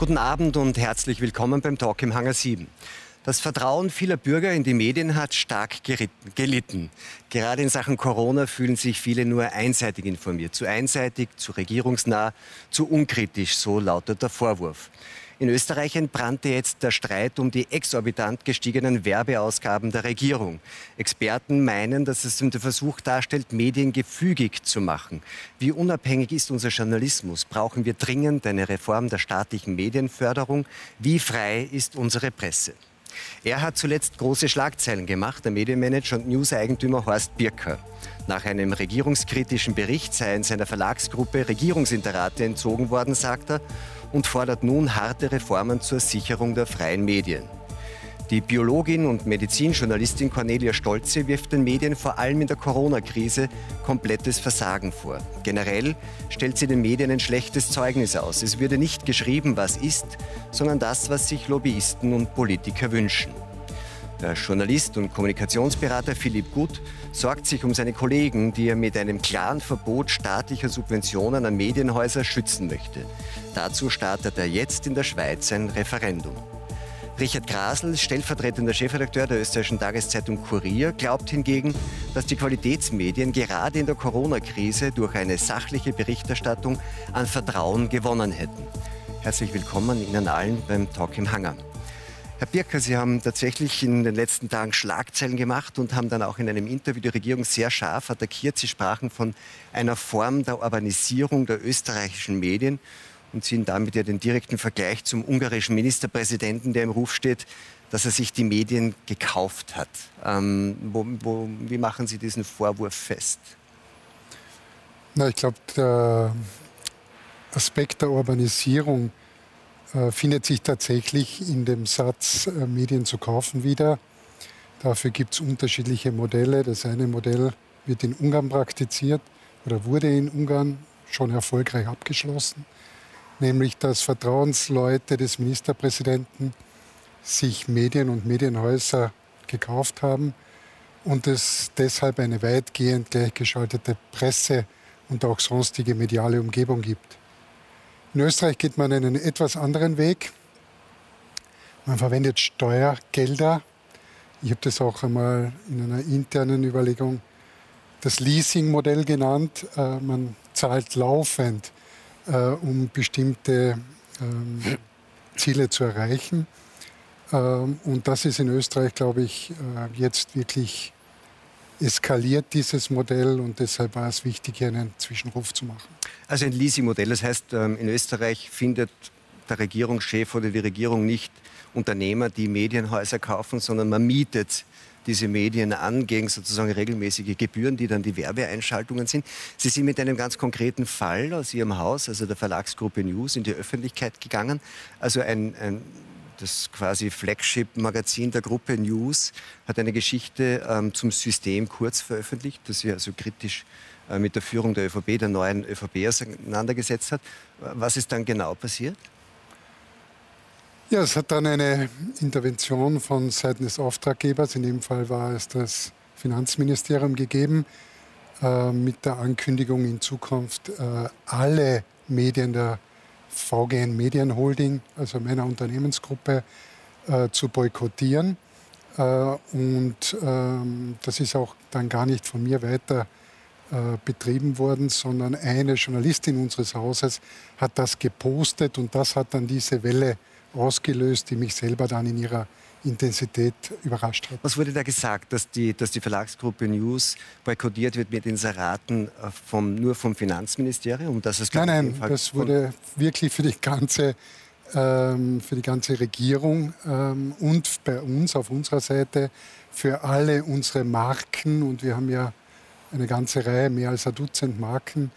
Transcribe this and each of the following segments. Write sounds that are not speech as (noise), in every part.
Guten Abend und herzlich willkommen beim Talk im Hangar 7. Das Vertrauen vieler Bürger in die Medien hat stark gelitten. Gerade in Sachen Corona fühlen sich viele nur einseitig informiert. Zu einseitig, zu regierungsnah, zu unkritisch, so lautet der Vorwurf. In Österreich entbrannte jetzt der Streit um die exorbitant gestiegenen Werbeausgaben der Regierung. Experten meinen, dass es den Versuch darstellt, Medien gefügig zu machen. Wie unabhängig ist unser Journalismus? Brauchen wir dringend eine Reform der staatlichen Medienförderung? Wie frei ist unsere Presse? Er hat zuletzt große Schlagzeilen gemacht, der Medienmanager und News-Eigentümer Horst Birker. Nach einem regierungskritischen Bericht seien seiner Verlagsgruppe Regierungsinterate entzogen worden, sagt er, und fordert nun harte Reformen zur Sicherung der freien Medien. Die Biologin und Medizinjournalistin Cornelia Stolze wirft den Medien vor allem in der Corona-Krise komplettes Versagen vor. Generell stellt sie den Medien ein schlechtes Zeugnis aus. Es würde nicht geschrieben, was ist, sondern das, was sich Lobbyisten und Politiker wünschen. Der Journalist und Kommunikationsberater Philipp Gut sorgt sich um seine Kollegen, die er mit einem klaren Verbot staatlicher Subventionen an Medienhäuser schützen möchte. Dazu startet er jetzt in der Schweiz ein Referendum. Richard Grasl, stellvertretender Chefredakteur der österreichischen Tageszeitung Kurier, glaubt hingegen, dass die Qualitätsmedien gerade in der Corona-Krise durch eine sachliche Berichterstattung an Vertrauen gewonnen hätten. Herzlich willkommen Ihnen allen beim Talk im Hangar. Herr Birker, Sie haben tatsächlich in den letzten Tagen Schlagzeilen gemacht und haben dann auch in einem Interview die Regierung sehr scharf attackiert. Sie sprachen von einer Form der Urbanisierung der österreichischen Medien und ziehen damit ja den direkten Vergleich zum ungarischen Ministerpräsidenten, der im Ruf steht, dass er sich die Medien gekauft hat. Ähm, wo, wo, wie machen Sie diesen Vorwurf fest? Na, ich glaube, der Aspekt der Urbanisierung äh, findet sich tatsächlich in dem Satz, äh, Medien zu kaufen wieder. Dafür gibt es unterschiedliche Modelle. Das eine Modell wird in Ungarn praktiziert oder wurde in Ungarn schon erfolgreich abgeschlossen, nämlich dass Vertrauensleute des Ministerpräsidenten sich Medien und Medienhäuser gekauft haben und es deshalb eine weitgehend gleichgeschaltete Presse und auch sonstige mediale Umgebung gibt. In Österreich geht man einen etwas anderen Weg. Man verwendet Steuergelder. Ich habe das auch einmal in einer internen Überlegung das Leasing-Modell genannt. Äh, man zahlt laufend, äh, um bestimmte ähm, Ziele zu erreichen. Ähm, und das ist in Österreich, glaube ich, äh, jetzt wirklich eskaliert dieses Modell und deshalb war es wichtig, hier einen Zwischenruf zu machen. Also ein Leasing-Modell, das heißt, ähm, in Österreich findet der Regierungschef oder die Regierung nicht Unternehmer, die Medienhäuser kaufen, sondern man mietet diese Medien an gegen sozusagen regelmäßige Gebühren, die dann die Werbeeinschaltungen sind. Sie sind mit einem ganz konkreten Fall aus Ihrem Haus, also der Verlagsgruppe News, in die Öffentlichkeit gegangen. Also ein, ein das quasi Flagship-Magazin der Gruppe News hat eine Geschichte ähm, zum System kurz veröffentlicht, das sich also kritisch äh, mit der Führung der ÖVP, der neuen ÖVP auseinandergesetzt hat. Was ist dann genau passiert? Ja, es hat dann eine Intervention von Seiten des Auftraggebers, in dem Fall war es das Finanzministerium gegeben, äh, mit der Ankündigung in Zukunft äh, alle Medien der VGN Medienholding, also meiner Unternehmensgruppe, äh, zu boykottieren. Äh, und ähm, das ist auch dann gar nicht von mir weiter äh, betrieben worden, sondern eine Journalistin unseres Hauses hat das gepostet und das hat dann diese Welle ausgelöst, die mich selber dann in ihrer Intensität überrascht hat. Was wurde da gesagt, dass die, dass die Verlagsgruppe News boykottiert wird mit Inseraten äh, vom, nur vom Finanzministerium? Dass es nein, nein, das wurde wirklich für die ganze, ähm, für die ganze Regierung ähm, und bei uns auf unserer Seite für alle unsere Marken und wir haben ja eine ganze Reihe, mehr als ein Dutzend Marken,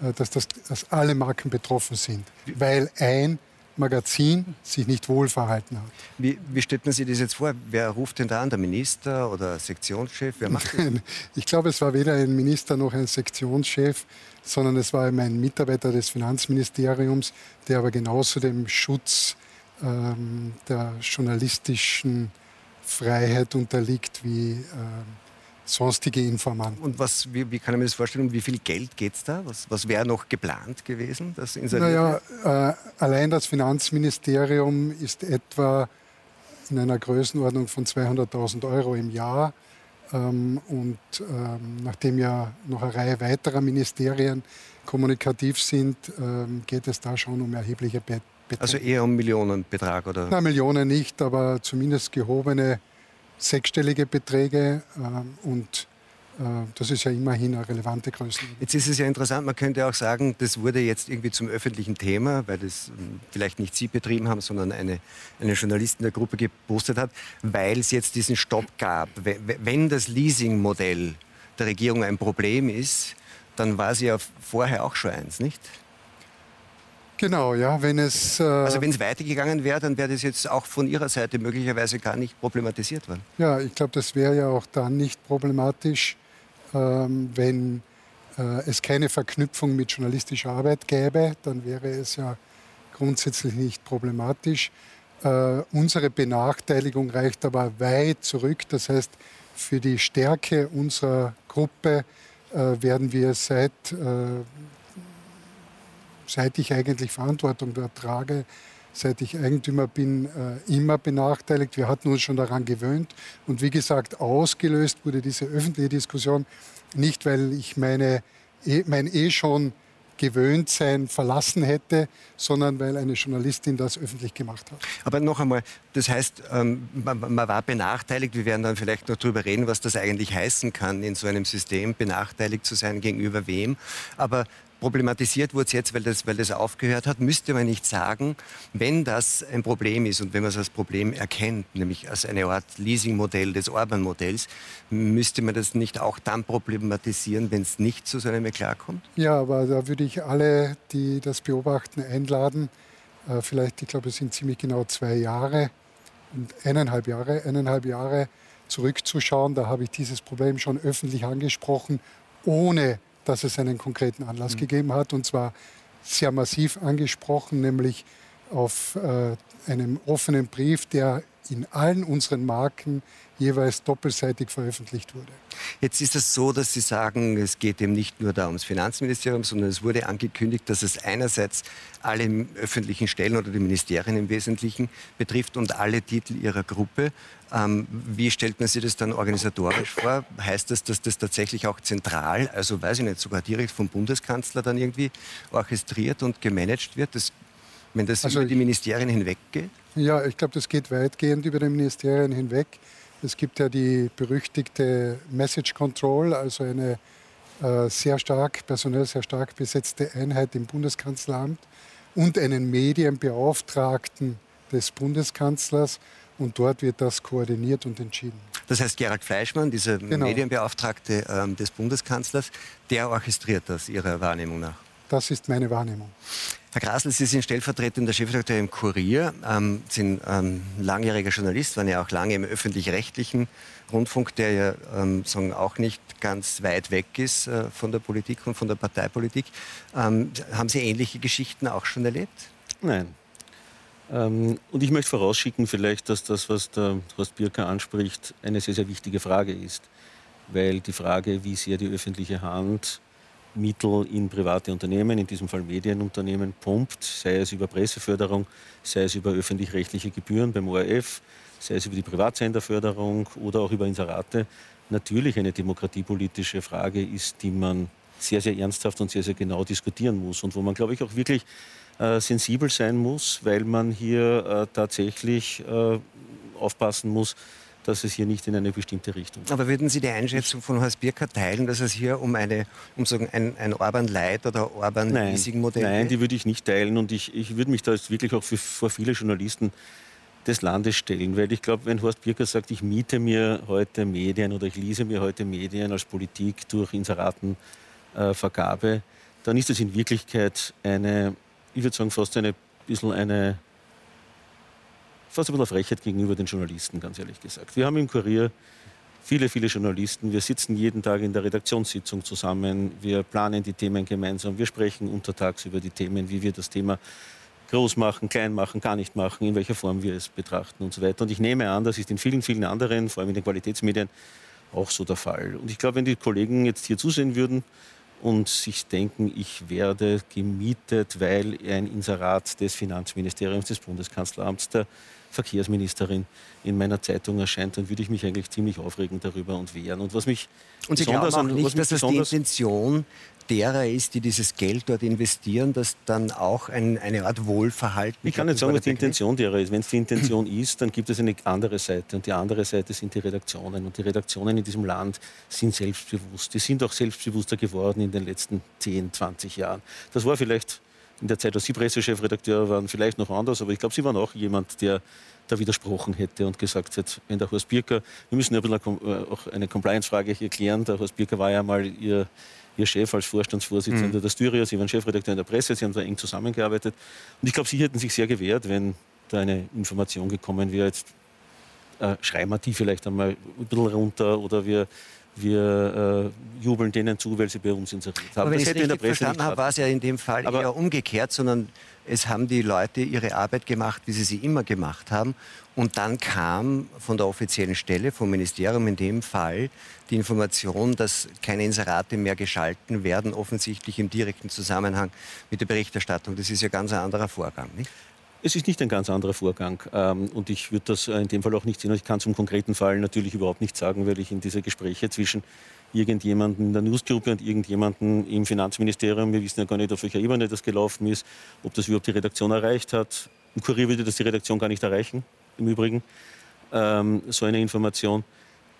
äh, dass, das, dass alle Marken betroffen sind, weil ein Magazin sich nicht wohl verhalten hat. Wie, wie stellt man sich das jetzt vor? Wer ruft denn da an? Der Minister oder Sektionschef? Wer macht das? (laughs) ich glaube, es war weder ein Minister noch ein Sektionschef, sondern es war ein Mitarbeiter des Finanzministeriums, der aber genauso dem Schutz ähm, der journalistischen Freiheit unterliegt wie äh, sonstige Informanten. Und was, wie, wie kann ich mir das vorstellen? Um wie viel Geld geht es da? Was, was wäre noch geplant gewesen? Das naja, äh, allein das Finanzministerium ist etwa in einer Größenordnung von 200.000 Euro im Jahr. Ähm, und ähm, nachdem ja noch eine Reihe weiterer Ministerien kommunikativ sind, ähm, geht es da schon um erhebliche Beträge. Also eher um Millionenbetrag, oder? Na, Millionen nicht, aber zumindest gehobene sechsstellige Beträge. und äh, das ist ja immerhin eine relevante Größe. Jetzt ist es ja interessant, man könnte auch sagen, das wurde jetzt irgendwie zum öffentlichen Thema, weil das hm, vielleicht nicht Sie betrieben haben, sondern eine, eine Journalistin der Gruppe gepostet hat, weil es jetzt diesen Stopp gab. Wenn das Leasingmodell der Regierung ein Problem ist, dann war sie ja vorher auch schon eins, nicht? Genau, ja, wenn es... Äh also wenn es weitergegangen wäre, dann wäre das jetzt auch von Ihrer Seite möglicherweise gar nicht problematisiert worden. Ja, ich glaube, das wäre ja auch dann nicht problematisch, ähm, wenn äh, es keine Verknüpfung mit journalistischer Arbeit gäbe, dann wäre es ja grundsätzlich nicht problematisch. Äh, unsere Benachteiligung reicht aber weit zurück. Das heißt, für die Stärke unserer Gruppe äh, werden wir seit, seit ich eigentlich Verantwortung dort trage, seit ich Eigentümer bin, äh, immer benachteiligt. Wir hatten uns schon daran gewöhnt. Und wie gesagt, ausgelöst wurde diese öffentliche Diskussion nicht, weil ich meine, eh, mein eh schon gewöhnt sein verlassen hätte, sondern weil eine Journalistin das öffentlich gemacht hat. Aber noch einmal, das heißt, ähm, man, man, war benachteiligt. Wir werden dann vielleicht noch darüber reden, was das eigentlich heißen kann, in so einem System benachteiligt zu sein, gegenüber wem. Aber problematisiert wurde es jetzt, weil das, weil das aufgehört hat, müsste man nicht sagen, wenn das ein Problem ist und wenn man es als Problem erkennt, nämlich als eine Art Leasingmodell des Orban-Modells, müsste man das nicht auch dann problematisieren, wenn es nicht zu so einem Eklat kommt? Ja, aber da würde ich alle, die das beobachten, einladen. Äh, vielleicht, ich glaube, es sind ziemlich genau zwei Jahre und eineinhalb Jahre, eineinhalb Jahre zurückzuschauen. Da habe ich dieses Problem schon öffentlich angesprochen, ohne dass es einen konkreten Anlass mhm. gegeben hat und zwar sehr massiv angesprochen, nämlich auf äh, einem offenen Brief, der in allen unseren Marken jeweils doppelseitig veröffentlicht wurde. Jetzt ist es so, dass Sie sagen, es geht eben nicht nur da ums Finanzministerium, sondern es wurde angekündigt, dass es einerseits alle öffentlichen Stellen oder die Ministerien im Wesentlichen betrifft und alle Titel ihrer Gruppe. Ähm, wie stellt man sich das dann organisatorisch vor? Heißt das, dass das tatsächlich auch zentral, also weiß ich nicht, sogar direkt vom Bundeskanzler dann irgendwie orchestriert und gemanagt wird? Das, wenn das also über die Ministerien hinweggeht? Ja, ich glaube, das geht weitgehend über die Ministerien hinweg. Es gibt ja die berüchtigte Message Control, also eine äh, sehr stark, personell sehr stark besetzte Einheit im Bundeskanzleramt und einen Medienbeauftragten des Bundeskanzlers. Und dort wird das koordiniert und entschieden. Das heißt, Gerald Fleischmann, dieser genau. Medienbeauftragte ähm, des Bundeskanzlers, der orchestriert das Ihrer Wahrnehmung nach? Das ist meine Wahrnehmung. Herr Grasl, Sie sind stellvertretender Chefredakteur im Kurier, ähm, sind ähm, langjähriger Journalist, waren ja auch lange im öffentlich-rechtlichen Rundfunk, der ja ähm, sagen, auch nicht ganz weit weg ist äh, von der Politik und von der Parteipolitik. Ähm, haben Sie ähnliche Geschichten auch schon erlebt? Nein. Ähm, und ich möchte vorausschicken vielleicht, dass das, was der Horst Birker anspricht, eine sehr, sehr wichtige Frage ist. Weil die Frage, wie sehr die öffentliche Hand Mittel in private Unternehmen, in diesem Fall Medienunternehmen, pumpt, sei es über Presseförderung, sei es über öffentlich-rechtliche Gebühren beim ORF, sei es über die Privatsenderförderung oder auch über Inserate, natürlich eine demokratiepolitische Frage ist, die man sehr, sehr ernsthaft und sehr, sehr genau diskutieren muss und wo man, glaube ich, auch wirklich äh, sensibel sein muss, weil man hier äh, tatsächlich äh, aufpassen muss, dass es hier nicht in eine bestimmte Richtung geht. Aber würden Sie die Einschätzung von Horst Birker teilen, dass es hier um, eine, um sagen, ein, ein Orban-Light oder Orban-Leasing-Modell geht? Nein, die würde ich nicht teilen und ich, ich würde mich da jetzt wirklich auch für, vor viele Journalisten des Landes stellen. Weil ich glaube, wenn Horst Birker sagt, ich miete mir heute Medien oder ich lese mir heute Medien als Politik durch Inseratenvergabe, äh, dann ist es in Wirklichkeit eine, ich würde sagen, fast eine bisschen eine fast ein bisschen Frechheit gegenüber den Journalisten, ganz ehrlich gesagt. Wir haben im Kurier viele, viele Journalisten. Wir sitzen jeden Tag in der Redaktionssitzung zusammen. Wir planen die Themen gemeinsam. Wir sprechen untertags über die Themen, wie wir das Thema groß machen, klein machen, gar nicht machen, in welcher Form wir es betrachten und so weiter. Und ich nehme an, das ist in vielen, vielen anderen, vor allem in den Qualitätsmedien, auch so der Fall. Und ich glaube, wenn die Kollegen jetzt hier zusehen würden und sich denken, ich werde gemietet, weil ein Inserat des Finanzministeriums, des Bundeskanzleramts, der Verkehrsministerin in meiner Zeitung erscheint, dann würde ich mich eigentlich ziemlich aufregen darüber und wehren. Und was mich und Sie glauben auch nicht, dass das die Intention derer ist, die dieses Geld dort investieren, dass dann auch ein, eine Art Wohlverhalten. Ich kann nicht sagen, was die Intention derer ist. Wenn es die Intention ist, dann gibt es eine andere Seite. Und die andere Seite sind die Redaktionen. Und die Redaktionen in diesem Land sind selbstbewusst. Die sind auch selbstbewusster geworden in den letzten 10, 20 Jahren. Das war vielleicht in der Zeit, als Sie Pressechefredakteur waren, vielleicht noch anders, aber ich glaube, Sie waren auch jemand, der da widersprochen hätte und gesagt hätte, wenn der Horst Birker, wir müssen ja ein bisschen äh, auch eine Compliance-Frage hier klären, der Horst Birker war ja mal Ihr, Ihr Chef als Vorstandsvorsitzender mhm. der Styria, Sie waren Chefredakteur in der Presse, Sie haben da eng zusammengearbeitet. Und ich glaube, Sie hätten sich sehr gewehrt, wenn da eine Information gekommen wäre, jetzt äh, schreiben wir die vielleicht einmal ein bisschen runter oder wir wir äh, jubeln denen zu, weil sie bei uns inseriert haben. Aber wenn das ich es richtig verstanden habe, war es ja in dem Fall Aber eher umgekehrt, sondern es haben die Leute ihre Arbeit gemacht, wie sie sie immer gemacht haben. Und dann kam von der offiziellen Stelle, vom Ministerium in dem Fall, die Information, dass keine Inserate mehr geschalten werden, offensichtlich im direkten Zusammenhang mit der Berichterstattung. Das ist ja ganz ein anderer Vorgang, nicht? Es ist nicht ein ganz anderer Vorgang. Ähm, und ich würde das in dem Fall auch nicht sehen. Ich kann zum konkreten Fall natürlich überhaupt nichts sagen, weil ich in diese Gespräche zwischen irgendjemandem in der Newsgruppe und irgendjemandem im Finanzministerium, wir wissen ja gar nicht, auf welcher Ebene das gelaufen ist, ob das überhaupt die Redaktion erreicht hat. Im Kurier würde das die Redaktion gar nicht erreichen, im Übrigen, ähm, so eine Information,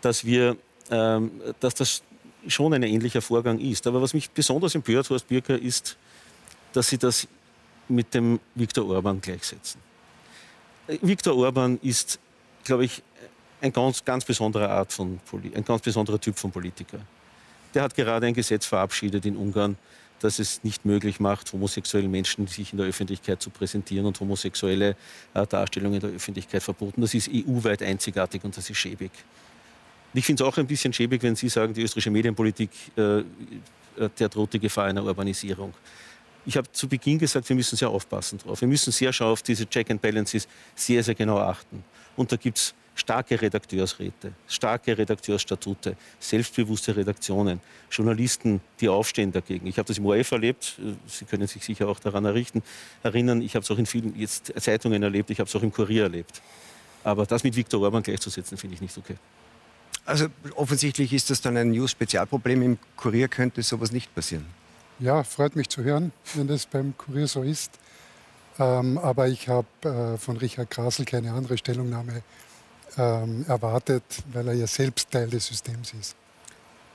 dass, wir, ähm, dass das schon ein ähnlicher Vorgang ist. Aber was mich besonders empört, Horst Birker, ist, dass Sie das mit dem Viktor Orban gleichsetzen. Viktor Orban ist, glaube ich, ein ganz, ganz besonderer Art von ein ganz besonderer Typ von Politiker. Der hat gerade ein Gesetz verabschiedet in Ungarn, das es nicht möglich macht, homosexuellen Menschen sich in der Öffentlichkeit zu präsentieren und homosexuelle äh, Darstellungen in der Öffentlichkeit verboten. Das ist EU-weit einzigartig und das ist schäbig. Ich finde es auch ein bisschen schäbig, wenn Sie sagen, die österreichische Medienpolitik, äh, äh der droht die Gefahr einer Urbanisierung ich habe zu Beginn gesagt, wir müssen sehr aufpassen drauf. Wir müssen sehr scharf auf diese Check and Balances sehr, sehr genau achten. Und da gibt es starke Redakteursräte, starke Redakteursstatute, selbstbewusste Redaktionen, Journalisten, die aufstehen dagegen. Ich habe das im ORF erlebt, Sie können sich sicher auch daran erinnern, ich habe es auch in vielen jetzt Zeitungen erlebt, ich habe es auch im Kurier erlebt. Aber das mit Viktor Orban gleichzusetzen, finde ich nicht okay. Also offensichtlich ist das dann ein News-Spezialproblem. Im Kurier könnte sowas nicht passieren. Ja, freut mich zu hören, wenn das beim Kurier so ist. Ähm, aber ich habe äh, von Richard Grasel keine andere Stellungnahme ähm, erwartet, weil er ja selbst Teil des Systems ist.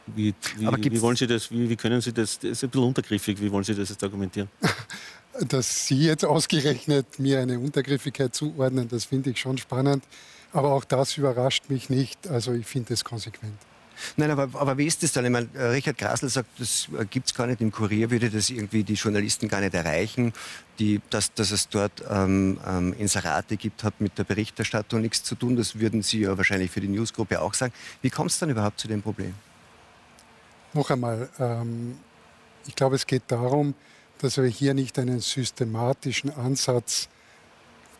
Wie, wie, wie wollen Sie das, wie, wie, können Sie das, das ist ein bisschen untergriffig, wie wollen Sie das jetzt argumentieren? (laughs) Dass Sie jetzt ausgerechnet mir eine Untergriffigkeit zuordnen, das finde ich schon spannend. Aber auch das überrascht mich nicht. Also ich finde es konsequent. Nein, aber, aber wie ist das dann? Ich meine, äh, Richard Grasl sagt, das äh, gibt es gar nicht. Im Kurier würde das irgendwie die Journalisten gar nicht erreichen. Die, dass, dass es dort ähm, ähm, Inserate gibt, hat mit der Berichterstattung nichts zu tun. Das würden Sie ja wahrscheinlich für die Newsgruppe auch sagen. Wie kommt es dann überhaupt zu dem Problem? Noch einmal, ähm, ich glaube, es geht darum, dass wir hier nicht einen systematischen Ansatz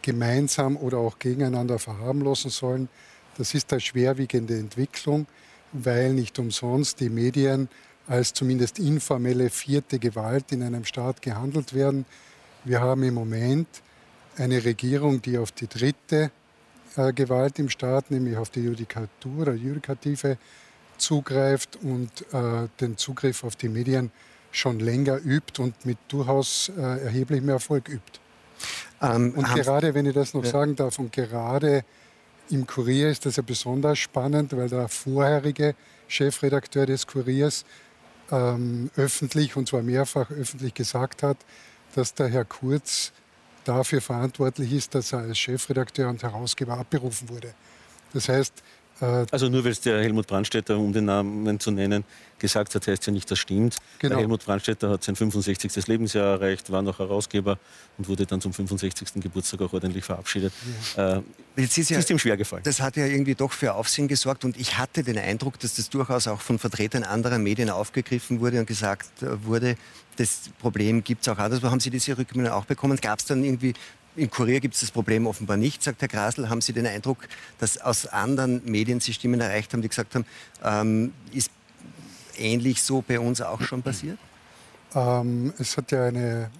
gemeinsam oder auch gegeneinander verharmlosen sollen. Das ist eine schwerwiegende Entwicklung weil nicht umsonst die Medien als zumindest informelle vierte Gewalt in einem Staat gehandelt werden. Wir haben im Moment eine Regierung, die auf die dritte äh, Gewalt im Staat, nämlich auf die Judikatur oder Judikative, zugreift und äh, den Zugriff auf die Medien schon länger übt und mit durchaus äh, erheblichem Erfolg übt. Ähm, und gerade, wenn ich das noch ja. sagen darf, und gerade im Kurier ist das ja besonders spannend, weil der vorherige Chefredakteur des Kuriers ähm, öffentlich, und zwar mehrfach öffentlich gesagt hat, dass der Herr Kurz dafür verantwortlich ist, dass er als Chefredakteur und Herausgeber abberufen wurde. Das heißt, also nur weil es der Helmut Brandstätter, um den Namen zu nennen, gesagt hat, heißt ja nicht, das stimmt. Genau. Der Helmut Brandstätter hat sein 65. Lebensjahr erreicht, war noch Herausgeber und wurde dann zum 65. Geburtstag auch ordentlich verabschiedet. Ja. Äh, Jetzt ist, ja, ist ihm schwer gefallen. Das hat ja irgendwie doch für Aufsehen gesorgt und ich hatte den Eindruck, dass das durchaus auch von Vertretern anderer Medien aufgegriffen wurde und gesagt wurde, das Problem gibt es auch anders. Haben Sie diese Rückmeldung auch bekommen? Gab es dann irgendwie in Kurier gibt es das Problem offenbar nicht, sagt Herr Grasl. Haben Sie den Eindruck, dass aus anderen Medien Sie Stimmen erreicht haben, die gesagt haben, ähm, ist ähnlich so bei uns auch schon passiert? Ähm, es hat ja eine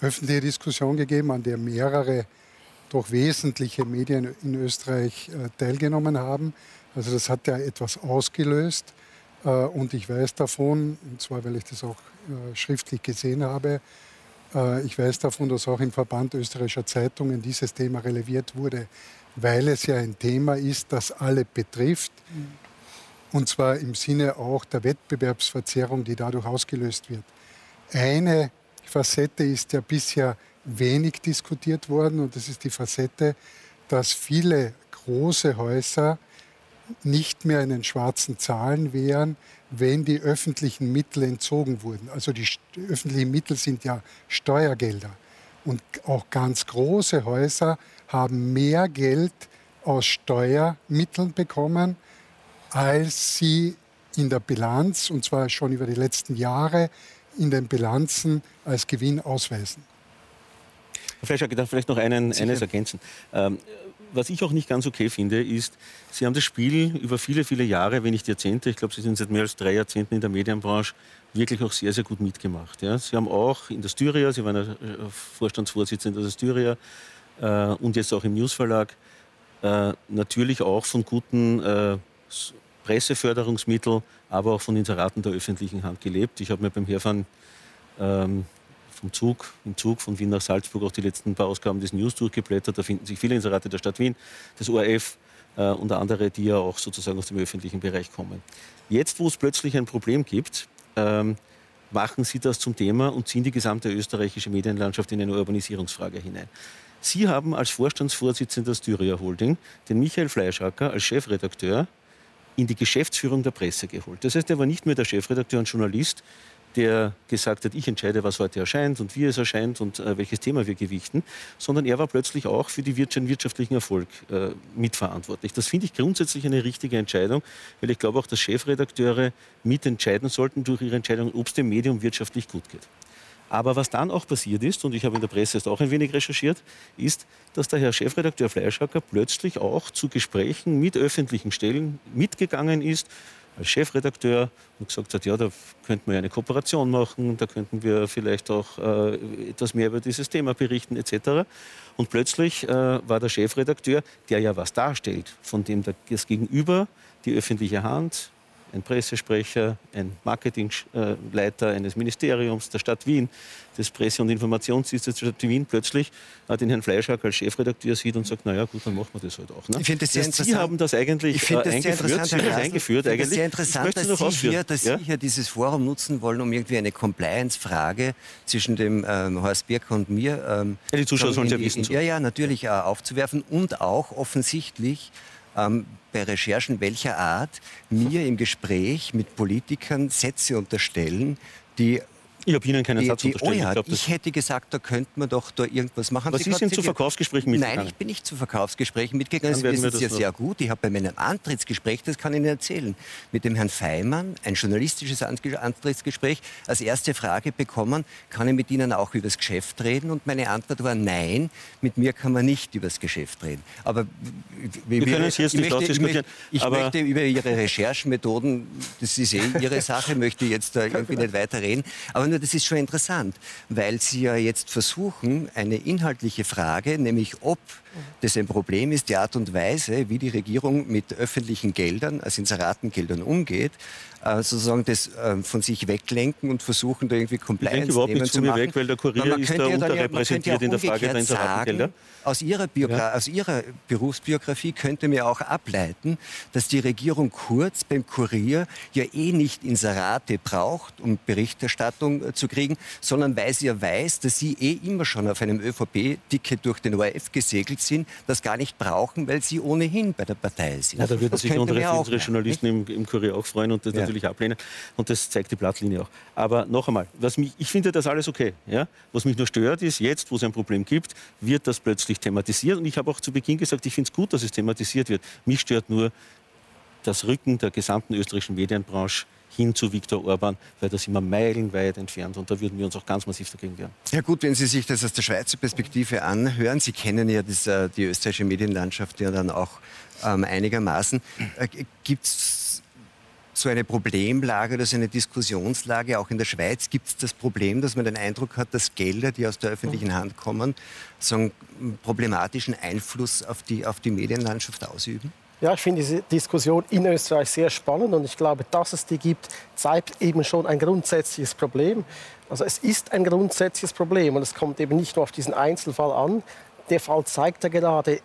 öffentliche Diskussion gegeben, an der mehrere doch wesentliche Medien in Österreich äh, teilgenommen haben. Also das hat ja etwas ausgelöst. Äh, und ich weiß davon, und zwar weil ich das auch äh, schriftlich gesehen habe, ich weiß davon, dass auch im Verband österreichischer Zeitungen dieses Thema releviert wurde, weil es ja ein Thema ist, das alle betrifft. Mhm. Und zwar im Sinne auch der Wettbewerbsverzerrung, die dadurch ausgelöst wird. Eine Facette ist ja bisher wenig diskutiert worden und das ist die Facette, dass viele große Häuser nicht mehr in den schwarzen Zahlen wären, wenn die öffentlichen Mittel entzogen wurden. Also die öffentlichen Mittel sind ja Steuergelder. Und auch ganz große Häuser haben mehr Geld aus Steuermitteln bekommen, als sie in der Bilanz, und zwar schon über die letzten Jahre, in den Bilanzen als Gewinn ausweisen. Ich darf vielleicht noch einen, eines ergänzen. Ähm, was ich auch nicht ganz okay finde, ist, Sie haben das Spiel über viele, viele Jahre, wenn nicht Jahrzehnte, ich glaube, Sie sind seit mehr als drei Jahrzehnten in der Medienbranche, wirklich auch sehr, sehr gut mitgemacht. Ja. Sie haben auch in der Styria, Sie waren ja äh, Vorstandsvorsitzender der Styria äh, und jetzt auch im Newsverlag, äh, natürlich auch von guten äh, Presseförderungsmitteln, aber auch von Inseraten der öffentlichen Hand gelebt. Ich habe mir beim Herfahren ähm, vom Zug, im Zug von Wien nach Salzburg auch die letzten paar Ausgaben des News durchgeblättert. Da finden sich viele Inserate der Stadt Wien, des ORF äh, und andere, die ja auch sozusagen aus dem öffentlichen Bereich kommen. Jetzt, wo es plötzlich ein Problem gibt, ähm, machen Sie das zum Thema und ziehen die gesamte österreichische Medienlandschaft in eine Urbanisierungsfrage hinein. Sie haben als Vorstandsvorsitzender der Styria Holding den Michael Fleischacker als Chefredakteur in die Geschäftsführung der Presse geholt. Das heißt, er war nicht mehr der Chefredakteur und Journalist, der gesagt hat, ich entscheide, was heute erscheint und wie es erscheint und äh, welches Thema wir gewichten, sondern er war plötzlich auch für den wirtschaftlichen Erfolg äh, mitverantwortlich. Das finde ich grundsätzlich eine richtige Entscheidung, weil ich glaube auch, dass Chefredakteure mitentscheiden sollten durch ihre Entscheidung, ob es dem Medium wirtschaftlich gut geht. Aber was dann auch passiert ist, und ich habe in der Presse jetzt auch ein wenig recherchiert, ist, dass der Herr Chefredakteur Fleischhacker plötzlich auch zu Gesprächen mit öffentlichen Stellen mitgegangen ist als Chefredakteur und gesagt hat, ja, da könnten wir eine Kooperation machen, da könnten wir vielleicht auch äh, etwas mehr über dieses Thema berichten etc. Und plötzlich äh, war der Chefredakteur, der ja was darstellt, von dem das Gegenüber, die öffentliche Hand, ein Pressesprecher, ein Marketingleiter eines Ministeriums der Stadt Wien, des Presse- und Informationsdienstes der Stadt Wien, plötzlich den Herrn Fleischhack als Chefredakteur sieht und sagt, naja gut, dann machen wir das halt auch. Ne? Ich finde das sehr interessant. Sie haben das eigentlich ich das eingeführt. Sie das eingeführt ich finde sehr interessant, dass, Sie hier, dass ja? Sie hier dieses Forum nutzen wollen, um irgendwie eine Compliance-Frage zwischen dem ähm, Horst Birker und mir ähm, ja, die Zuschauer sollen ja wissen. Ja, ja, natürlich äh, aufzuwerfen und auch offensichtlich ähm, bei Recherchen welcher Art mir im Gespräch mit Politikern Sätze unterstellen, die ich habe Ihnen keinen die, Satz unterstellt. Oh ja, ich, glaub, ich, hätte gesagt, da könnte man doch da irgendwas machen. Was Sie sind zu Verkaufsgesprächen mitgegangen? Nein, ich bin nicht zu Verkaufsgesprächen mitgegangen. Das wissen Sie ja sehr gut. Ich habe bei meinem Antrittsgespräch, das kann ich Ihnen erzählen, mit dem Herrn Feimann ein journalistisches Antrittsgespräch als erste Frage bekommen, kann ich mit Ihnen auch über das Geschäft reden? Und meine Antwort war nein, mit mir kann man nicht über das Geschäft reden. Aber wir, können es jetzt nicht möchte, diskutieren. Ich, möchte über Ihre Recherchenmethoden, das ist eh Ihre (laughs) Sache, möchte jetzt da irgendwie nicht weiter reden. Aber nur das ist schon interessant, weil Sie ja jetzt versuchen, eine inhaltliche Frage, nämlich ob das ein Problem ist, die Art und Weise, wie die Regierung mit öffentlichen Geldern, also Inseratengeldern umgeht, äh, sozusagen das äh, von sich weglenken und versuchen, da irgendwie Compliance ich überhaupt nicht zu mir weg, weil der Kurier ist da unterrepräsentiert ja, in der Frage der Inseratengelder. Aus ihrer, ja. aus ihrer Berufsbiografie könnte mir auch ableiten, dass die Regierung Kurz beim Kurier ja eh nicht Inserate braucht, um Berichterstattung äh, zu kriegen, sondern weil sie ja weiß, dass sie eh immer schon auf einem ÖVP-Ticket durch den ORF gesegelt sind, das gar nicht brauchen, weil sie ohnehin bei der Partei sind. Ja, da würden sich unsere, unsere Journalisten im, im Kurier auch freuen und das ja natürlich ablehnen. Und das zeigt die Blattlinie auch. Aber noch einmal, was mich, ich finde das alles okay. Ja? Was mich nur stört, ist, jetzt, wo es ein Problem gibt, wird das plötzlich thematisiert. Und ich habe auch zu Beginn gesagt, ich finde es gut, dass es thematisiert wird. Mich stört nur das Rücken der gesamten österreichischen Medienbranche hin zu Viktor Orban, weil da sind wir meilenweit entfernt und da würden wir uns auch ganz massiv dagegen wehren. Ja gut, wenn Sie sich das aus der Schweizer Perspektive anhören, Sie kennen ja das, äh, die österreichische Medienlandschaft ja dann auch ähm, einigermaßen. Äh, Gibt es so eine Problemlage oder so eine Diskussionslage auch in der Schweiz? Gibt es das Problem, dass man den Eindruck hat, dass Gelder, die aus der öffentlichen Hand kommen, so einen problematischen Einfluss auf die, auf die Medienlandschaft ausüben? Ja, ich finde diese Diskussion in Österreich sehr spannend und ich glaube, dass es die gibt, zeigt eben schon ein grundsätzliches Problem. Also es ist ein grundsätzliches Problem und es kommt eben nicht nur auf diesen Einzelfall an. Der Fall zeigt ja gerade,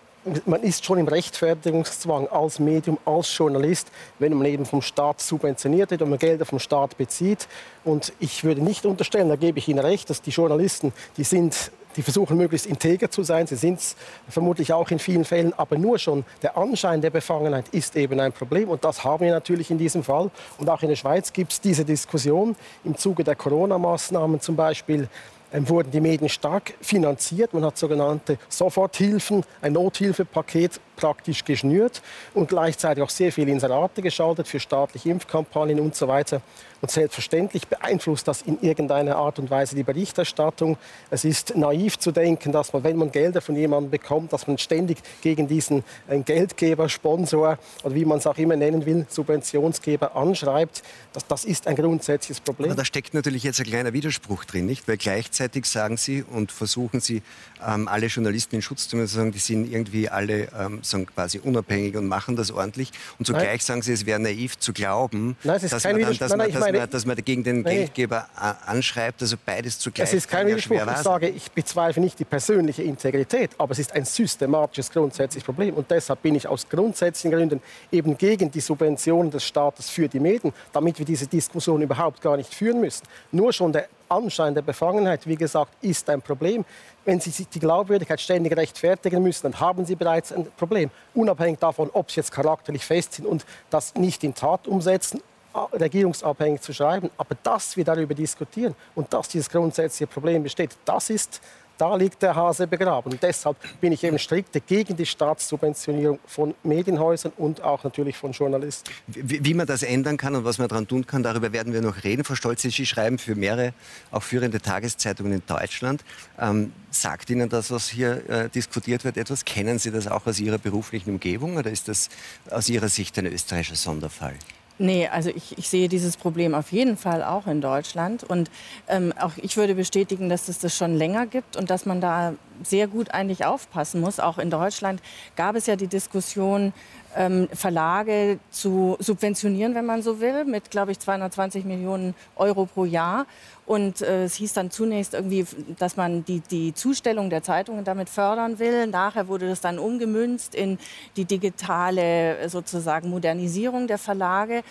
man ist schon im Rechtfertigungszwang als Medium, als Journalist, wenn man eben vom Staat subventioniert wird und man Gelder vom Staat bezieht. Und ich würde nicht unterstellen, da gebe ich Ihnen recht, dass die Journalisten, die sind die versuchen möglichst integer zu sein. Sie sind es vermutlich auch in vielen Fällen, aber nur schon der Anschein der Befangenheit ist eben ein Problem. Und das haben wir natürlich in diesem Fall. Und auch in der Schweiz gibt es diese Diskussion im Zuge der Corona-Maßnahmen zum Beispiel wurden die Medien stark finanziert. Man hat sogenannte Soforthilfen, ein Nothilfepaket praktisch geschnürt und gleichzeitig auch sehr viel Inserate geschaltet für staatliche Impfkampagnen und so weiter. Und selbstverständlich beeinflusst das in irgendeiner Art und Weise die Berichterstattung. Es ist naiv zu denken, dass man, wenn man Gelder von jemandem bekommt, dass man ständig gegen diesen äh, Geldgeber, Sponsor oder wie man es auch immer nennen will, Subventionsgeber anschreibt. Das, das ist ein grundsätzliches Problem. Aber da steckt natürlich jetzt ein kleiner Widerspruch drin, nicht? Weil gleichzeitig sagen Sie und versuchen Sie, ähm, alle Journalisten in Schutz zu nehmen, sagen, die sind irgendwie alle ähm, sagen quasi unabhängig und machen das ordentlich. Und zugleich Nein. sagen Sie, es wäre naiv zu glauben, Nein, dass, man dann, dass, man, dass, meine, man, dass man gegen den Nein. Geldgeber anschreibt, also beides zugleich. Es ist kein Widerspruch. Ich sage, ich bezweifle nicht die persönliche Integrität, aber es ist ein systematisches, grundsätzliches Problem. Und deshalb bin ich aus grundsätzlichen Gründen eben gegen die Subventionen des Staates für die Medien, damit wir diese Diskussion überhaupt gar nicht führen müssen. Nur schon der Anschein der Befangenheit, wie gesagt, ist ein Problem. Wenn Sie sich die Glaubwürdigkeit ständig rechtfertigen müssen, dann haben Sie bereits ein Problem. Unabhängig davon, ob Sie jetzt charakterlich fest sind und das nicht in Tat umsetzen, regierungsabhängig zu schreiben. Aber dass wir darüber diskutieren und dass dieses grundsätzliche Problem besteht, das ist da liegt der Hase begraben. Und deshalb bin ich eben strikt gegen die Staatssubventionierung von Medienhäusern und auch natürlich von Journalisten. Wie, wie man das ändern kann und was man daran tun kann, darüber werden wir noch reden. Frau Stolz, Sie schreiben für mehrere, auch führende Tageszeitungen in Deutschland. Ähm, sagt Ihnen das, was hier äh, diskutiert wird, etwas? Kennen Sie das auch aus Ihrer beruflichen Umgebung oder ist das aus Ihrer Sicht ein österreichischer Sonderfall? Nee, also ich, ich, sehe dieses Problem auf jeden Fall auch in Deutschland. Und ähm, auch ich würde bestätigen, dass es das schon länger gibt und dass man da sehr gut eigentlich aufpassen muss. Auch in Deutschland gab es ja die Diskussion, ähm, Verlage zu subventionieren, wenn man so will, mit, glaube ich, 220 Millionen Euro pro Jahr. Und äh, es hieß dann zunächst irgendwie, dass man die, die Zustellung der Zeitungen damit fördern will. Nachher wurde das dann umgemünzt in die digitale sozusagen Modernisierung der Verlage.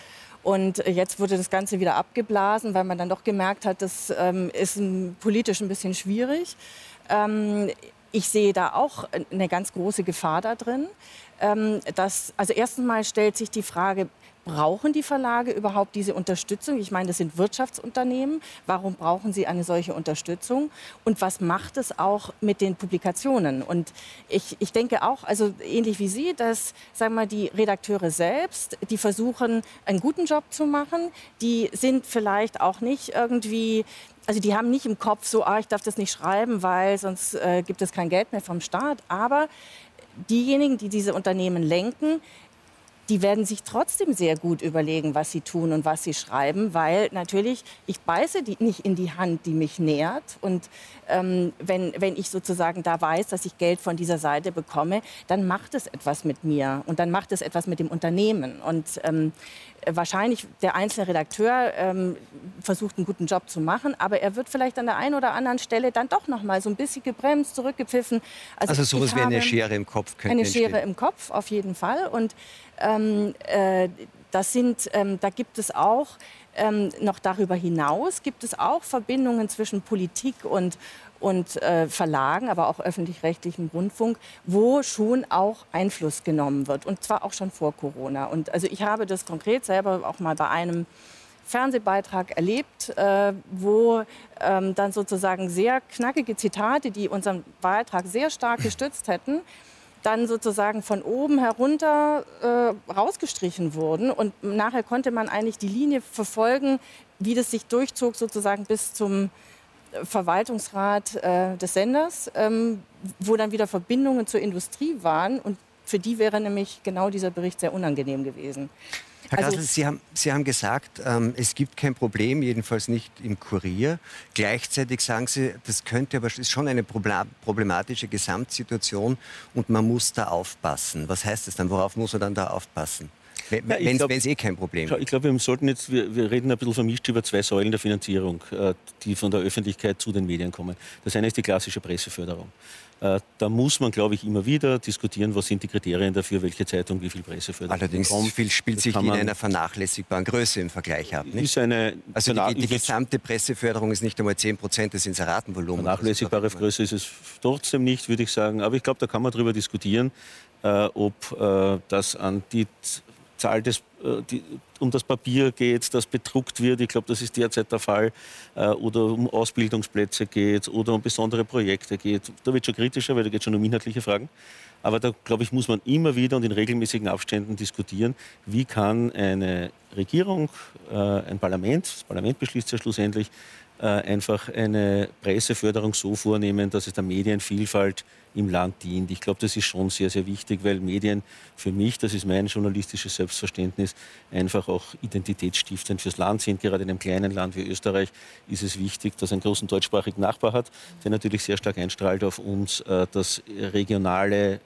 Und jetzt wurde das Ganze wieder abgeblasen, weil man dann doch gemerkt hat, das ähm, ist politisch ein bisschen schwierig. Ähm, ich sehe da auch eine ganz große Gefahr da drin. Ähm, dass, also erstens mal stellt sich die Frage, brauchen die Verlage überhaupt diese Unterstützung? Ich meine, das sind Wirtschaftsunternehmen. Warum brauchen sie eine solche Unterstützung? Und was macht es auch mit den Publikationen? Und ich, ich denke auch, also ähnlich wie Sie, dass sagen wir, die Redakteure selbst, die versuchen, einen guten Job zu machen, die sind vielleicht auch nicht irgendwie also die haben nicht im Kopf so, ah, ich darf das nicht schreiben, weil sonst äh, gibt es kein Geld mehr vom Staat. Aber diejenigen, die diese Unternehmen lenken, die werden sich trotzdem sehr gut überlegen, was sie tun und was sie schreiben, weil natürlich ich beiße die nicht in die Hand, die mich nährt. Und ähm, wenn, wenn ich sozusagen da weiß, dass ich Geld von dieser Seite bekomme, dann macht es etwas mit mir und dann macht es etwas mit dem Unternehmen. Und ähm, wahrscheinlich der einzelne Redakteur ähm, versucht einen guten Job zu machen, aber er wird vielleicht an der einen oder anderen Stelle dann doch noch mal so ein bisschen gebremst, zurückgepfiffen. Also, also sowas wie eine Schere im Kopf könnte Eine entstehen. Schere im Kopf auf jeden Fall und ähm, äh, das sind, ähm, da gibt es auch ähm, noch darüber hinaus gibt es auch Verbindungen zwischen Politik und, und äh, Verlagen, aber auch öffentlich-rechtlichem Rundfunk, wo schon auch Einfluss genommen wird. Und zwar auch schon vor Corona. Und also ich habe das konkret selber auch mal bei einem Fernsehbeitrag erlebt, äh, wo ähm, dann sozusagen sehr knackige Zitate, die unseren Beitrag sehr stark gestützt hätten, dann sozusagen von oben herunter äh, rausgestrichen wurden. Und nachher konnte man eigentlich die Linie verfolgen, wie das sich durchzog sozusagen bis zum Verwaltungsrat äh, des Senders, ähm, wo dann wieder Verbindungen zur Industrie waren. Und für die wäre nämlich genau dieser Bericht sehr unangenehm gewesen. Herr Kassel, also, Sie, haben, Sie haben gesagt, ähm, es gibt kein Problem, jedenfalls nicht im Kurier. Gleichzeitig sagen Sie, das könnte aber ist schon eine problematische Gesamtsituation und man muss da aufpassen. Was heißt das dann? Worauf muss man dann da aufpassen? Wenn es eh kein Problem ist. Ich glaube, wir sollten jetzt, wir, wir, reden ein bisschen vermischt über zwei Säulen der Finanzierung, äh, die von der Öffentlichkeit zu den Medien kommen. Das eine ist die klassische Presseförderung. Äh, da muss man, glaube ich, immer wieder diskutieren, was sind die Kriterien dafür, welche Zeitung wie viel Presseförderung Allerdings bekommt. Viel spielt sich in einer vernachlässigbaren Größe im Vergleich ab. Nicht? Also die, die gesamte Presseförderung ist nicht einmal 10 Prozent des Inseratenvolumens. Vernachlässigbare Größe ist es trotzdem nicht, würde ich sagen. Aber ich glaube, da kann man darüber diskutieren, äh, ob äh, das an die Zahl des, äh, die, um das Papier geht, das bedruckt wird. Ich glaube, das ist derzeit der Fall. Äh, oder um Ausbildungsplätze geht oder um besondere Projekte geht. Da wird schon kritischer, weil da geht es schon um inhaltliche Fragen. Aber da, glaube ich, muss man immer wieder und in regelmäßigen Abständen diskutieren, wie kann eine Regierung, äh, ein Parlament, das Parlament beschließt ja schlussendlich, einfach eine Presseförderung so vornehmen, dass es der Medienvielfalt im Land dient. Ich glaube, das ist schon sehr, sehr wichtig, weil Medien für mich, das ist mein journalistisches Selbstverständnis, einfach auch identitätsstiftend fürs Land sind. Gerade in einem kleinen Land wie Österreich ist es wichtig, dass ein großen deutschsprachigen Nachbar hat, der natürlich sehr stark einstrahlt auf uns, äh, dass regionale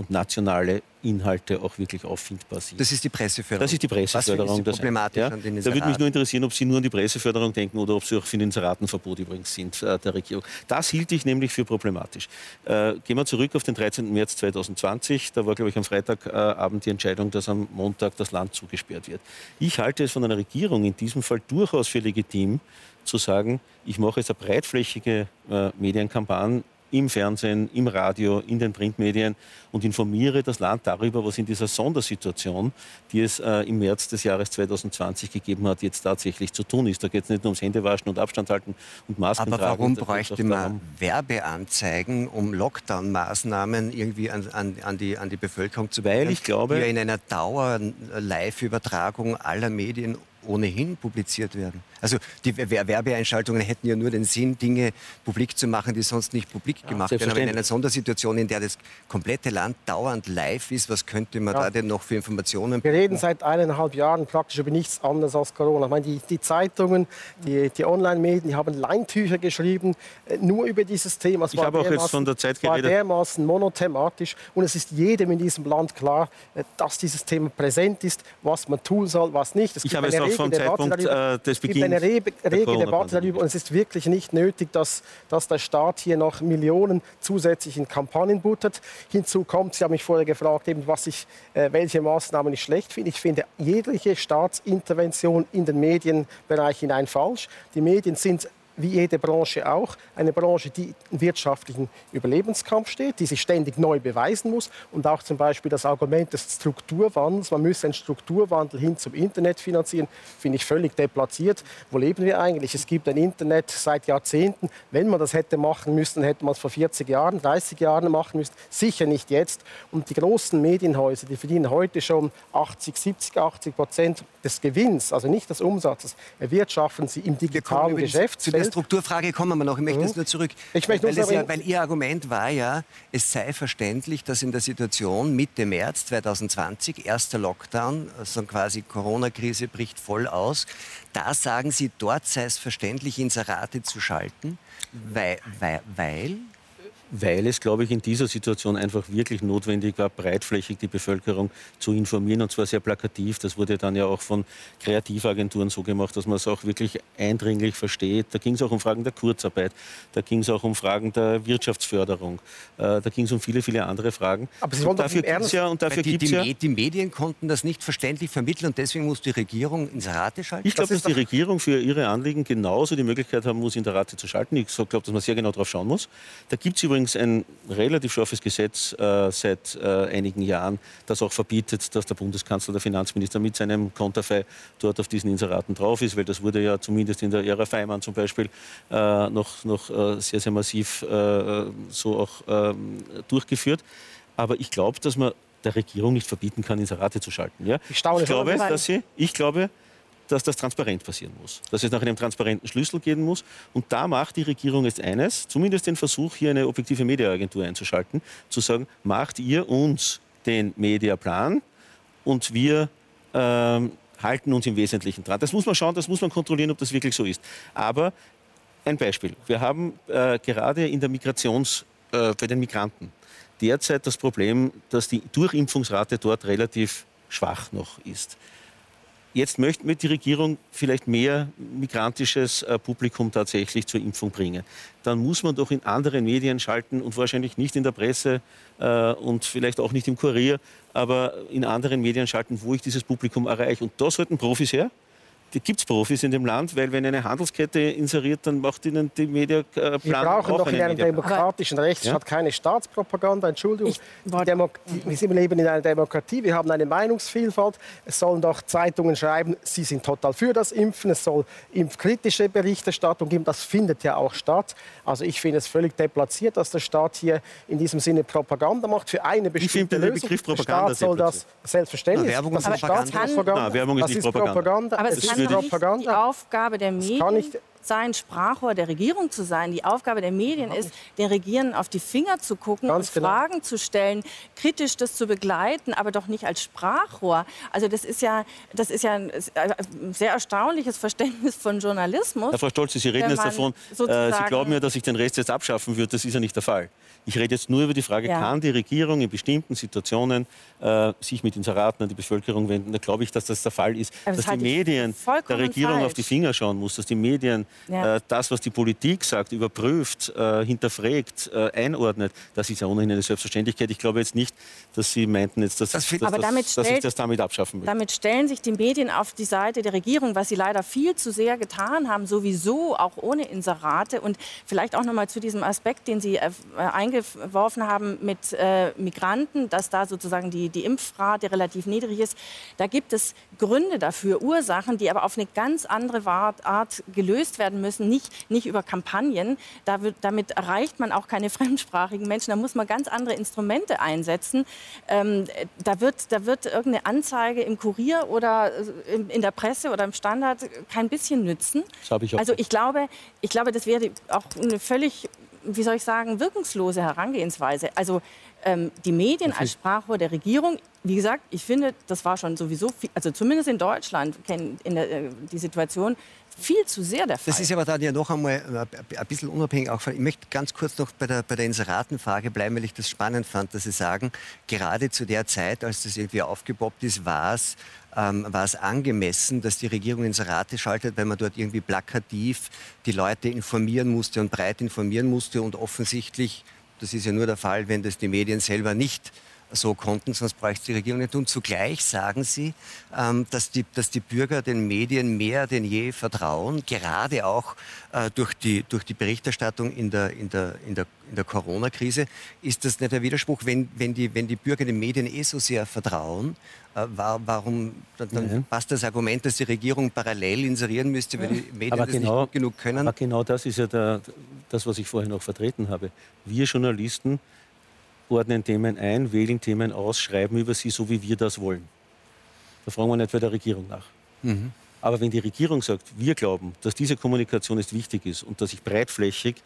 und nationale Inhalte auch wirklich auffindbar sind. Das ist die Presseförderung. Das ist die Presseförderung. Was problematisch ja, an den Da würde mich nur interessieren, ob Sie nur an die Presseförderung denken oder ob Sie auch für den Inseratenverbot übrigens sind äh, der Regierung. Das hielt ich nämlich für problematisch. Äh, gehen wir zurück auf den 13. März 2020. Da war, glaube ich, am Freitagabend die Entscheidung, dass am Montag das Land zugesperrt wird. Ich halte es von einer Regierung in diesem Fall durchaus für legitim, zu sagen, ich mache jetzt eine breitflächige äh, Medienkampagne im Fernsehen, im Radio, in den Printmedien und informiere das Land darüber, was in dieser Sondersituation, die es äh, im März des Jahres 2020 gegeben hat, jetzt tatsächlich zu tun ist. Da geht es nicht nur ums Händewaschen und Abstand halten und Masken Aber warum bräuchte man Werbeanzeigen, um Lockdown-Maßnahmen irgendwie an, an, an, die, an die Bevölkerung zu bringen, Weil ich glaube, ja in einer Dauer-Live-Übertragung aller Medien ohnehin publiziert werden. Also die Werbeeinschaltungen hätten ja nur den Sinn, Dinge publik zu machen, die sonst nicht publik gemacht werden. Aber in einer Sondersituation, in der das komplette Land dauernd live ist, was könnte man ja. da denn noch für Informationen? Wir reden seit eineinhalb Jahren praktisch über nichts anderes als Corona. Ich meine, die, die Zeitungen, die, die Online-Medien, die haben Leintücher geschrieben, äh, nur über dieses Thema. Es ich habe auch jetzt von der Zeit geredet. war dermaßen monothematisch und es ist jedem in diesem Land klar, äh, dass dieses Thema präsent ist, was man tun soll, was nicht. Es ich habe es auch vom Zeitpunkt darüber, äh, des Beginns eine rege Debatte darüber und es ist wirklich nicht nötig, dass, dass der Staat hier noch Millionen zusätzlich in Kampagnen buttert. Hinzu kommt, Sie haben mich vorher gefragt, eben, was ich, äh, welche Maßnahmen ich schlecht finde. Ich finde jegliche Staatsintervention in den Medienbereich hinein falsch. Die Medien sind wie jede Branche auch, eine Branche, die im wirtschaftlichen Überlebenskampf steht, die sich ständig neu beweisen muss und auch zum Beispiel das Argument des Strukturwandels, man müsse einen Strukturwandel hin zum Internet finanzieren, finde ich völlig deplatziert. Wo leben wir eigentlich? Es gibt ein Internet seit Jahrzehnten. Wenn man das hätte machen müssen, hätte man es vor 40 Jahren, 30 Jahren machen müssen. Sicher nicht jetzt. Und die großen Medienhäuser, die verdienen heute schon 80, 70, 80 Prozent des Gewinns, also nicht des Umsatzes, erwirtschaften sie im digitalen Geschäftsfeld Strukturfrage kommen wir noch. Ich möchte mhm. jetzt nur zurück. Ich möchte weil, ja, weil Ihr Argument war ja, es sei verständlich, dass in der Situation Mitte März 2020, erster Lockdown, also quasi Corona-Krise bricht voll aus, da sagen Sie, dort sei es verständlich, Inserate zu schalten, weil, weil, weil weil es, glaube ich, in dieser Situation einfach wirklich notwendig war, breitflächig die Bevölkerung zu informieren und zwar sehr plakativ. Das wurde dann ja auch von Kreativagenturen so gemacht, dass man es auch wirklich eindringlich versteht. Da ging es auch um Fragen der Kurzarbeit, da ging es auch um Fragen der Wirtschaftsförderung, äh, da ging es um viele, viele andere Fragen. Aber Sie wollen und dafür gibt ja und dafür die, die, ja, die Medien konnten das nicht verständlich vermitteln und deswegen muss die Regierung ins Rate schalten. Ich glaube, das dass die Regierung für ihre Anliegen genauso die Möglichkeit haben muss, in der Rate zu schalten. Ich glaube, dass man sehr genau darauf schauen muss. Da gibt es übrigens übrigens ein relativ scharfes Gesetz äh, seit äh, einigen Jahren, das auch verbietet, dass der Bundeskanzler, der Finanzminister mit seinem Konterfei dort auf diesen Inseraten drauf ist, weil das wurde ja zumindest in der Ära Feimann zum Beispiel äh, noch, noch äh, sehr, sehr massiv äh, so auch ähm, durchgeführt. Aber ich glaube, dass man der Regierung nicht verbieten kann, Inserate zu schalten. Ja? Ich, staune ich, glaube, dass sie, ich glaube, dass das transparent passieren muss, dass es nach einem transparenten Schlüssel gehen muss. Und da macht die Regierung jetzt eines, zumindest den Versuch, hier eine objektive Mediaagentur einzuschalten, zu sagen, macht ihr uns den Mediaplan und wir ähm, halten uns im Wesentlichen dran. Das muss man schauen, das muss man kontrollieren, ob das wirklich so ist. Aber ein Beispiel. Wir haben äh, gerade in der Migrations, äh, bei den Migranten derzeit das Problem, dass die Durchimpfungsrate dort relativ schwach noch ist. Jetzt möchte die Regierung vielleicht mehr migrantisches äh, Publikum tatsächlich zur Impfung bringen. Dann muss man doch in anderen Medien schalten und wahrscheinlich nicht in der Presse äh, und vielleicht auch nicht im Kurier, aber in anderen Medien schalten, wo ich dieses Publikum erreiche. Und da sollten Profis her gibt es Profis in dem Land, weil wenn eine Handelskette inseriert, dann macht ihnen die Mediaplan Wir brauchen doch in einem demokratischen Rechtsstaat ja? keine Staatspropaganda. Entschuldigung, wir leben in einer Demokratie, wir haben eine Meinungsvielfalt. Es sollen doch Zeitungen schreiben, sie sind total für das Impfen. Es soll impfkritische Berichterstattung geben. Das findet ja auch statt. Also ich finde es völlig deplatziert, dass der Staat hier in diesem Sinne Propaganda macht für eine bestimmte ich Lösung. Begriff Propaganda der Staat soll das selbstverständlich. Na, Werbung ist Propaganda. Na, Werbung ist nicht Propaganda. Propaganda. Aber es kann die Aufgabe der Medien sein, Sprachrohr der Regierung zu sein. Die Aufgabe der Medien ist, den Regierenden auf die Finger zu gucken Ganz und genau. Fragen zu stellen, kritisch das zu begleiten, aber doch nicht als Sprachrohr. Also das ist ja, das ist ja ein sehr erstaunliches Verständnis von Journalismus. Herr Frau Stolz, Sie reden jetzt davon, äh, Sie glauben ja, dass ich den Rest jetzt abschaffen würde. Das ist ja nicht der Fall. Ich rede jetzt nur über die Frage, ja. kann die Regierung in bestimmten Situationen äh, sich mit Inseraten an die Bevölkerung wenden? Da glaube ich, dass das der Fall ist. Das dass die Medien der Regierung falsch. auf die Finger schauen muss, dass die Medien ja. äh, das, was die Politik sagt, überprüft, äh, hinterfragt, äh, einordnet. Das ist ja ohnehin eine Selbstverständlichkeit. Ich glaube jetzt nicht, dass Sie meinten, jetzt, dass, das, dass, aber damit dass, stellt, ich das damit abschaffen will. Damit stellen sich die Medien auf die Seite der Regierung, was sie leider viel zu sehr getan haben, sowieso auch ohne Inserate. Und vielleicht auch noch mal zu diesem Aspekt, den Sie äh, eingeworfen haben mit äh, Migranten, dass da sozusagen die, die Impfrate relativ niedrig ist. Da gibt es Gründe dafür, Ursachen, die aber auf eine ganz andere Art gelöst werden müssen, nicht, nicht über Kampagnen. Da wird, damit erreicht man auch keine (laughs) fremdsprachigen Menschen. Da muss man ganz andere Instrumente einsetzen. Ähm, da, wird, da wird irgendeine Anzeige im Kurier oder äh, in, in der Presse oder im Standard kein bisschen nützen. Ich also ich glaube, ich glaube, das wäre auch eine völlig wie soll ich sagen, wirkungslose Herangehensweise. Also ähm, die Medien als Sprachrohr der Regierung, wie gesagt, ich finde, das war schon sowieso, viel, also zumindest in Deutschland, kennen in der, äh, die Situation viel zu sehr der Fall. Das ist aber dann ja noch einmal äh, ein bisschen unabhängig auch von, ich möchte ganz kurz noch bei der, bei der Inseratenfrage bleiben, weil ich das spannend fand, dass Sie sagen, gerade zu der Zeit, als das irgendwie aufgepoppt ist, war es ähm, war es angemessen, dass die Regierung Inserate schaltet, weil man dort irgendwie plakativ die Leute informieren musste und breit informieren musste und offensichtlich das ist ja nur der Fall, wenn das die Medien selber nicht so konnten, sonst bräuchte die Regierung nicht. Und zugleich sagen Sie, ähm, dass, die, dass die Bürger den Medien mehr denn je vertrauen, gerade auch äh, durch, die, durch die Berichterstattung in der, in der, in der, in der Corona-Krise. Ist das nicht der Widerspruch, wenn, wenn, die, wenn die Bürger den Medien eh so sehr vertrauen, äh, warum dann ja. passt das Argument, dass die Regierung parallel inserieren müsste, weil die Medien aber das genau, nicht genug können? Aber genau das ist ja der, das, was ich vorher noch vertreten habe. Wir Journalisten ordnen Themen ein, wählen Themen aus, schreiben über sie, so wie wir das wollen. Da fragen wir nicht bei der Regierung nach. Mhm. Aber wenn die Regierung sagt, wir glauben, dass diese Kommunikation jetzt wichtig ist und dass ich breitflächig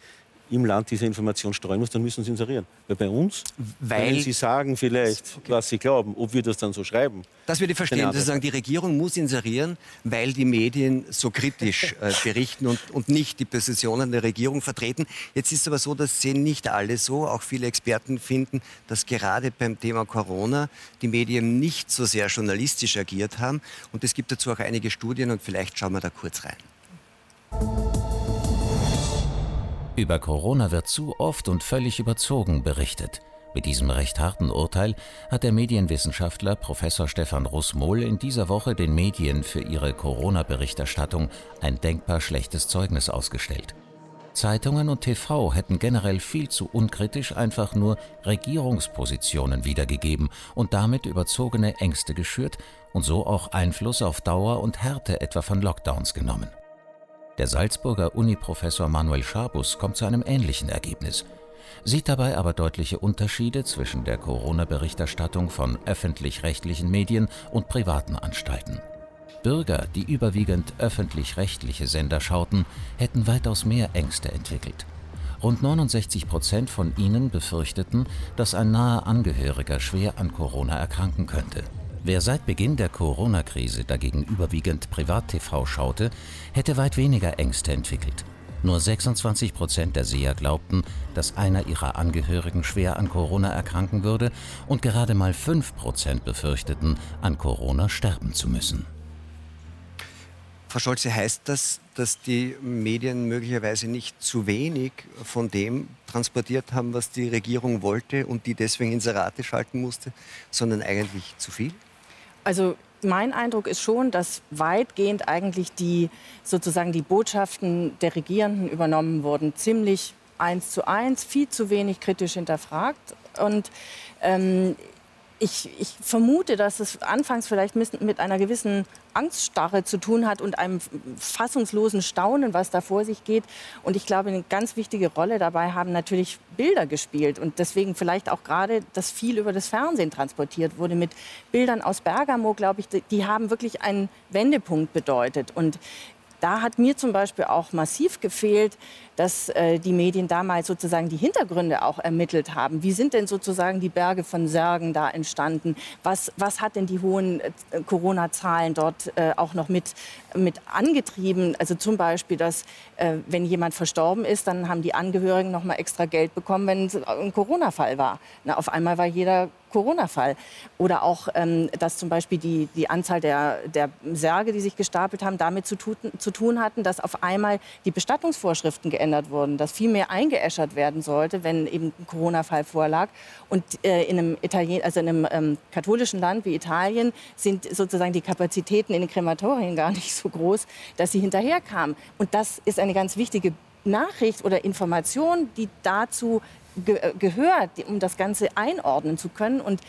im Land diese Information streuen muss, dann müssen sie inserieren. Weil bei uns, weil wenn sie sagen vielleicht, okay. was sie glauben, ob wir das dann so schreiben. Das würde ich verstehen. Sie sagen, die Regierung muss inserieren, weil die Medien so kritisch (laughs) äh, berichten und, und nicht die Positionen der Regierung vertreten. Jetzt ist es aber so, das sehen nicht alle so. Auch viele Experten finden, dass gerade beim Thema Corona die Medien nicht so sehr journalistisch agiert haben. Und es gibt dazu auch einige Studien und vielleicht schauen wir da kurz rein. Über Corona wird zu oft und völlig überzogen berichtet. Mit diesem recht harten Urteil hat der Medienwissenschaftler Professor Stefan Russmohl in dieser Woche den Medien für ihre Corona-Berichterstattung ein denkbar schlechtes Zeugnis ausgestellt. Zeitungen und TV hätten generell viel zu unkritisch einfach nur Regierungspositionen wiedergegeben und damit überzogene Ängste geschürt und so auch Einfluss auf Dauer und Härte etwa von Lockdowns genommen. Der Salzburger Uni-Professor Manuel Schabus kommt zu einem ähnlichen Ergebnis. sieht dabei aber deutliche Unterschiede zwischen der Corona-Berichterstattung von öffentlich-rechtlichen Medien und privaten Anstalten. Bürger, die überwiegend öffentlich-rechtliche Sender schauten, hätten weitaus mehr Ängste entwickelt. Rund 69 Prozent von ihnen befürchteten, dass ein naher Angehöriger schwer an Corona erkranken könnte. Wer seit Beginn der Corona-Krise dagegen überwiegend Privat-TV schaute, hätte weit weniger Ängste entwickelt. Nur 26 Prozent der Seher glaubten, dass einer ihrer Angehörigen schwer an Corona erkranken würde und gerade mal 5 Prozent befürchteten, an Corona sterben zu müssen. Frau Scholze, heißt das, dass die Medien möglicherweise nicht zu wenig von dem transportiert haben, was die Regierung wollte und die deswegen Inserate schalten musste, sondern eigentlich zu viel? Also mein Eindruck ist schon, dass weitgehend eigentlich die sozusagen die Botschaften der Regierenden übernommen wurden, ziemlich eins zu eins, viel zu wenig kritisch hinterfragt. Und ähm, ich, ich, vermute, dass es anfangs vielleicht mit einer gewissen Angststarre zu tun hat und einem fassungslosen Staunen, was da vor sich geht. Und ich glaube, eine ganz wichtige Rolle dabei haben natürlich Bilder gespielt. Und deswegen vielleicht auch gerade, dass viel über das Fernsehen transportiert wurde mit Bildern aus Bergamo, glaube ich, die haben wirklich einen Wendepunkt bedeutet. Und da hat mir zum Beispiel auch massiv gefehlt, dass äh, die Medien damals sozusagen die Hintergründe auch ermittelt haben. Wie sind denn sozusagen die Berge von Särgen da entstanden? Was, was hat denn die hohen äh, Corona-Zahlen dort äh, auch noch mit, mit angetrieben? Also zum Beispiel, dass äh, wenn jemand verstorben ist, dann haben die Angehörigen noch mal extra Geld bekommen, wenn es ein Corona-Fall war. Na, auf einmal war jeder Corona-Fall. Oder auch, ähm, dass zum Beispiel die, die Anzahl der, der Särge, die sich gestapelt haben, damit zu tun, zu tun hatten, dass auf einmal die Bestattungsvorschriften geändert geändert wurden, dass viel mehr eingeäschert werden sollte, wenn eben ein Corona-Fall vorlag. Und äh, in einem, Italien, also in einem ähm, katholischen Land wie Italien sind sozusagen die Kapazitäten in den Krematorien gar nicht so groß, dass sie hinterherkamen. Und das ist eine ganz wichtige Nachricht oder Information, die dazu ge äh, gehört, um das Ganze einordnen zu können. Und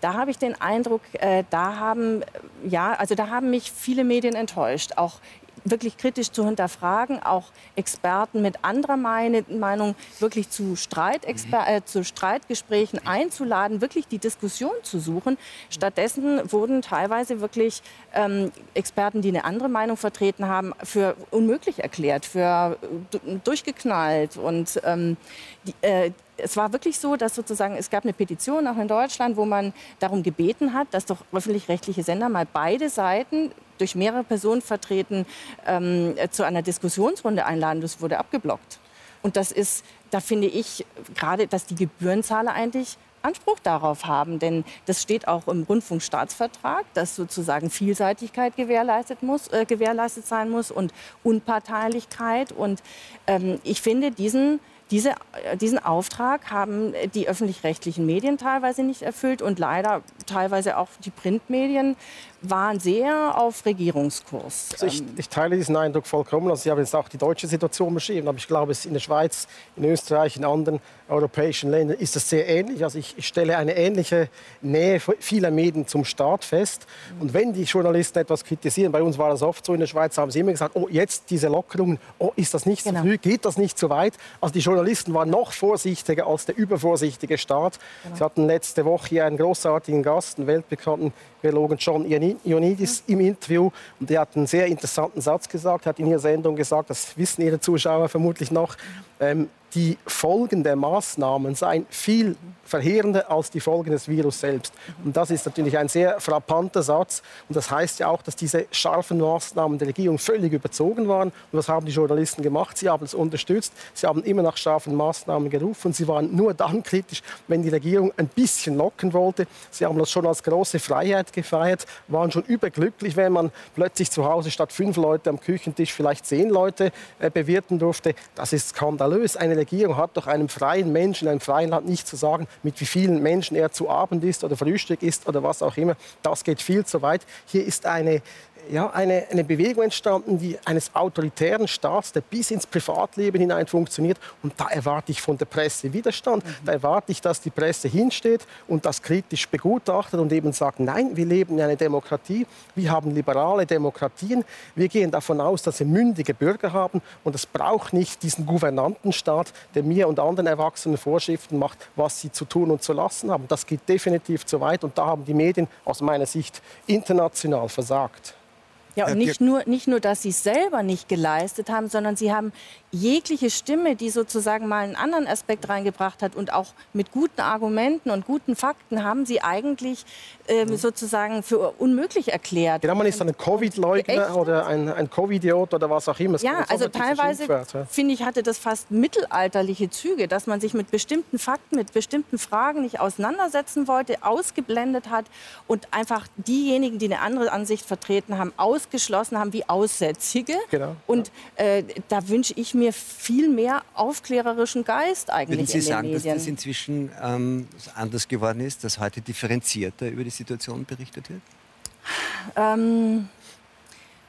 da habe ich den Eindruck, äh, da haben ja, also da haben mich viele Medien enttäuscht, auch wirklich kritisch zu hinterfragen, auch Experten mit anderer Meinung wirklich zu, Streit, mhm. äh, zu Streitgesprächen einzuladen, wirklich die Diskussion zu suchen. Stattdessen wurden teilweise wirklich ähm, Experten, die eine andere Meinung vertreten haben, für unmöglich erklärt, für äh, durchgeknallt. Und ähm, die, äh, es war wirklich so, dass sozusagen es gab eine Petition auch in Deutschland, wo man darum gebeten hat, dass doch öffentlich-rechtliche Sender mal beide Seiten durch mehrere Personen vertreten ähm, zu einer Diskussionsrunde einladen. Das wurde abgeblockt. Und das ist, da finde ich gerade, dass die Gebührenzahler eigentlich Anspruch darauf haben, denn das steht auch im Rundfunkstaatsvertrag, dass sozusagen Vielseitigkeit gewährleistet, muss, äh, gewährleistet sein muss und Unparteilichkeit. Und ähm, ich finde diesen diese, äh, diesen Auftrag haben die öffentlich-rechtlichen Medien teilweise nicht erfüllt und leider teilweise auch die Printmedien waren sehr auf Regierungskurs. Also ich, ich, teile diesen Eindruck vollkommen. Also Sie haben jetzt auch die deutsche Situation beschrieben, aber ich glaube, es in der Schweiz, in Österreich, in anderen europäischen Ländern ist das sehr ähnlich. Also ich, ich stelle eine ähnliche Nähe vieler Medien zum Staat fest. Und wenn die Journalisten etwas kritisieren, bei uns war das oft so in der Schweiz, haben sie immer gesagt, oh, jetzt diese Lockerungen, oh, ist das nicht genau. zu früh, geht das nicht zu weit? Also die Journalisten waren noch vorsichtiger als der übervorsichtige Staat. Genau. Sie hatten letzte Woche hier einen großartigen Gast, einen weltbekannten Biologen John Ioannidis im Interview. Und der hat einen sehr interessanten Satz gesagt, hat in ihrer Sendung gesagt, das wissen Ihre Zuschauer vermutlich noch, ähm, die Folgen der Maßnahmen seien viel verheerender als die Folgen des Virus selbst. Und das ist natürlich ein sehr frappanter Satz. Und das heißt ja auch, dass diese scharfen Maßnahmen der Regierung völlig überzogen waren. Und was haben die Journalisten gemacht? Sie haben es unterstützt. Sie haben immer nach scharfen Maßnahmen gerufen. Sie waren nur dann kritisch, wenn die Regierung ein bisschen locken wollte. Sie haben das schon als große Freiheit gefeiert, waren schon überglücklich, wenn man plötzlich zu Hause statt fünf Leute am Küchentisch vielleicht zehn Leute äh, bewirten durfte. Das ist skandalös. Eine Regierung hat doch einem freien Menschen in einem freien Land nicht zu sagen, mit wie vielen Menschen er zu Abend isst oder Frühstück isst oder was auch immer. Das geht viel zu weit. Hier ist eine ja, eine, eine Bewegung entstanden, die eines autoritären Staats, der bis ins Privatleben hinein funktioniert. Und da erwarte ich von der Presse Widerstand. Mhm. Da erwarte ich, dass die Presse hinsteht und das kritisch begutachtet und eben sagt, nein, wir leben in einer Demokratie, wir haben liberale Demokratien, wir gehen davon aus, dass wir mündige Bürger haben und es braucht nicht diesen Gouvernantenstaat, der mir und anderen Erwachsenen Vorschriften macht, was sie zu tun und zu lassen haben. Das geht definitiv zu weit und da haben die Medien aus meiner Sicht international versagt. Ja, und nicht nur, nicht nur, dass sie es selber nicht geleistet haben, sondern sie haben jegliche Stimme, die sozusagen mal einen anderen Aspekt reingebracht hat und auch mit guten Argumenten und guten Fakten haben sie eigentlich äh, sozusagen für unmöglich erklärt. Genau, man ist ein Covid-Leugner oder ein, ein Covid-Idiot oder was auch immer. ja, also teilweise, finde ich, hatte das fast mittelalterliche Züge, dass man sich mit bestimmten Fakten, mit bestimmten Fragen nicht auseinandersetzen wollte, ausgeblendet hat und einfach diejenigen, die eine andere Ansicht vertreten haben, aus ausgeschlossen haben wie Aussätzige. Genau. Und äh, da wünsche ich mir viel mehr aufklärerischen Geist eigentlich Würden Sie in den sagen, Medien. dass das inzwischen ähm, anders geworden ist, dass heute differenzierter über die Situation berichtet wird? Ähm,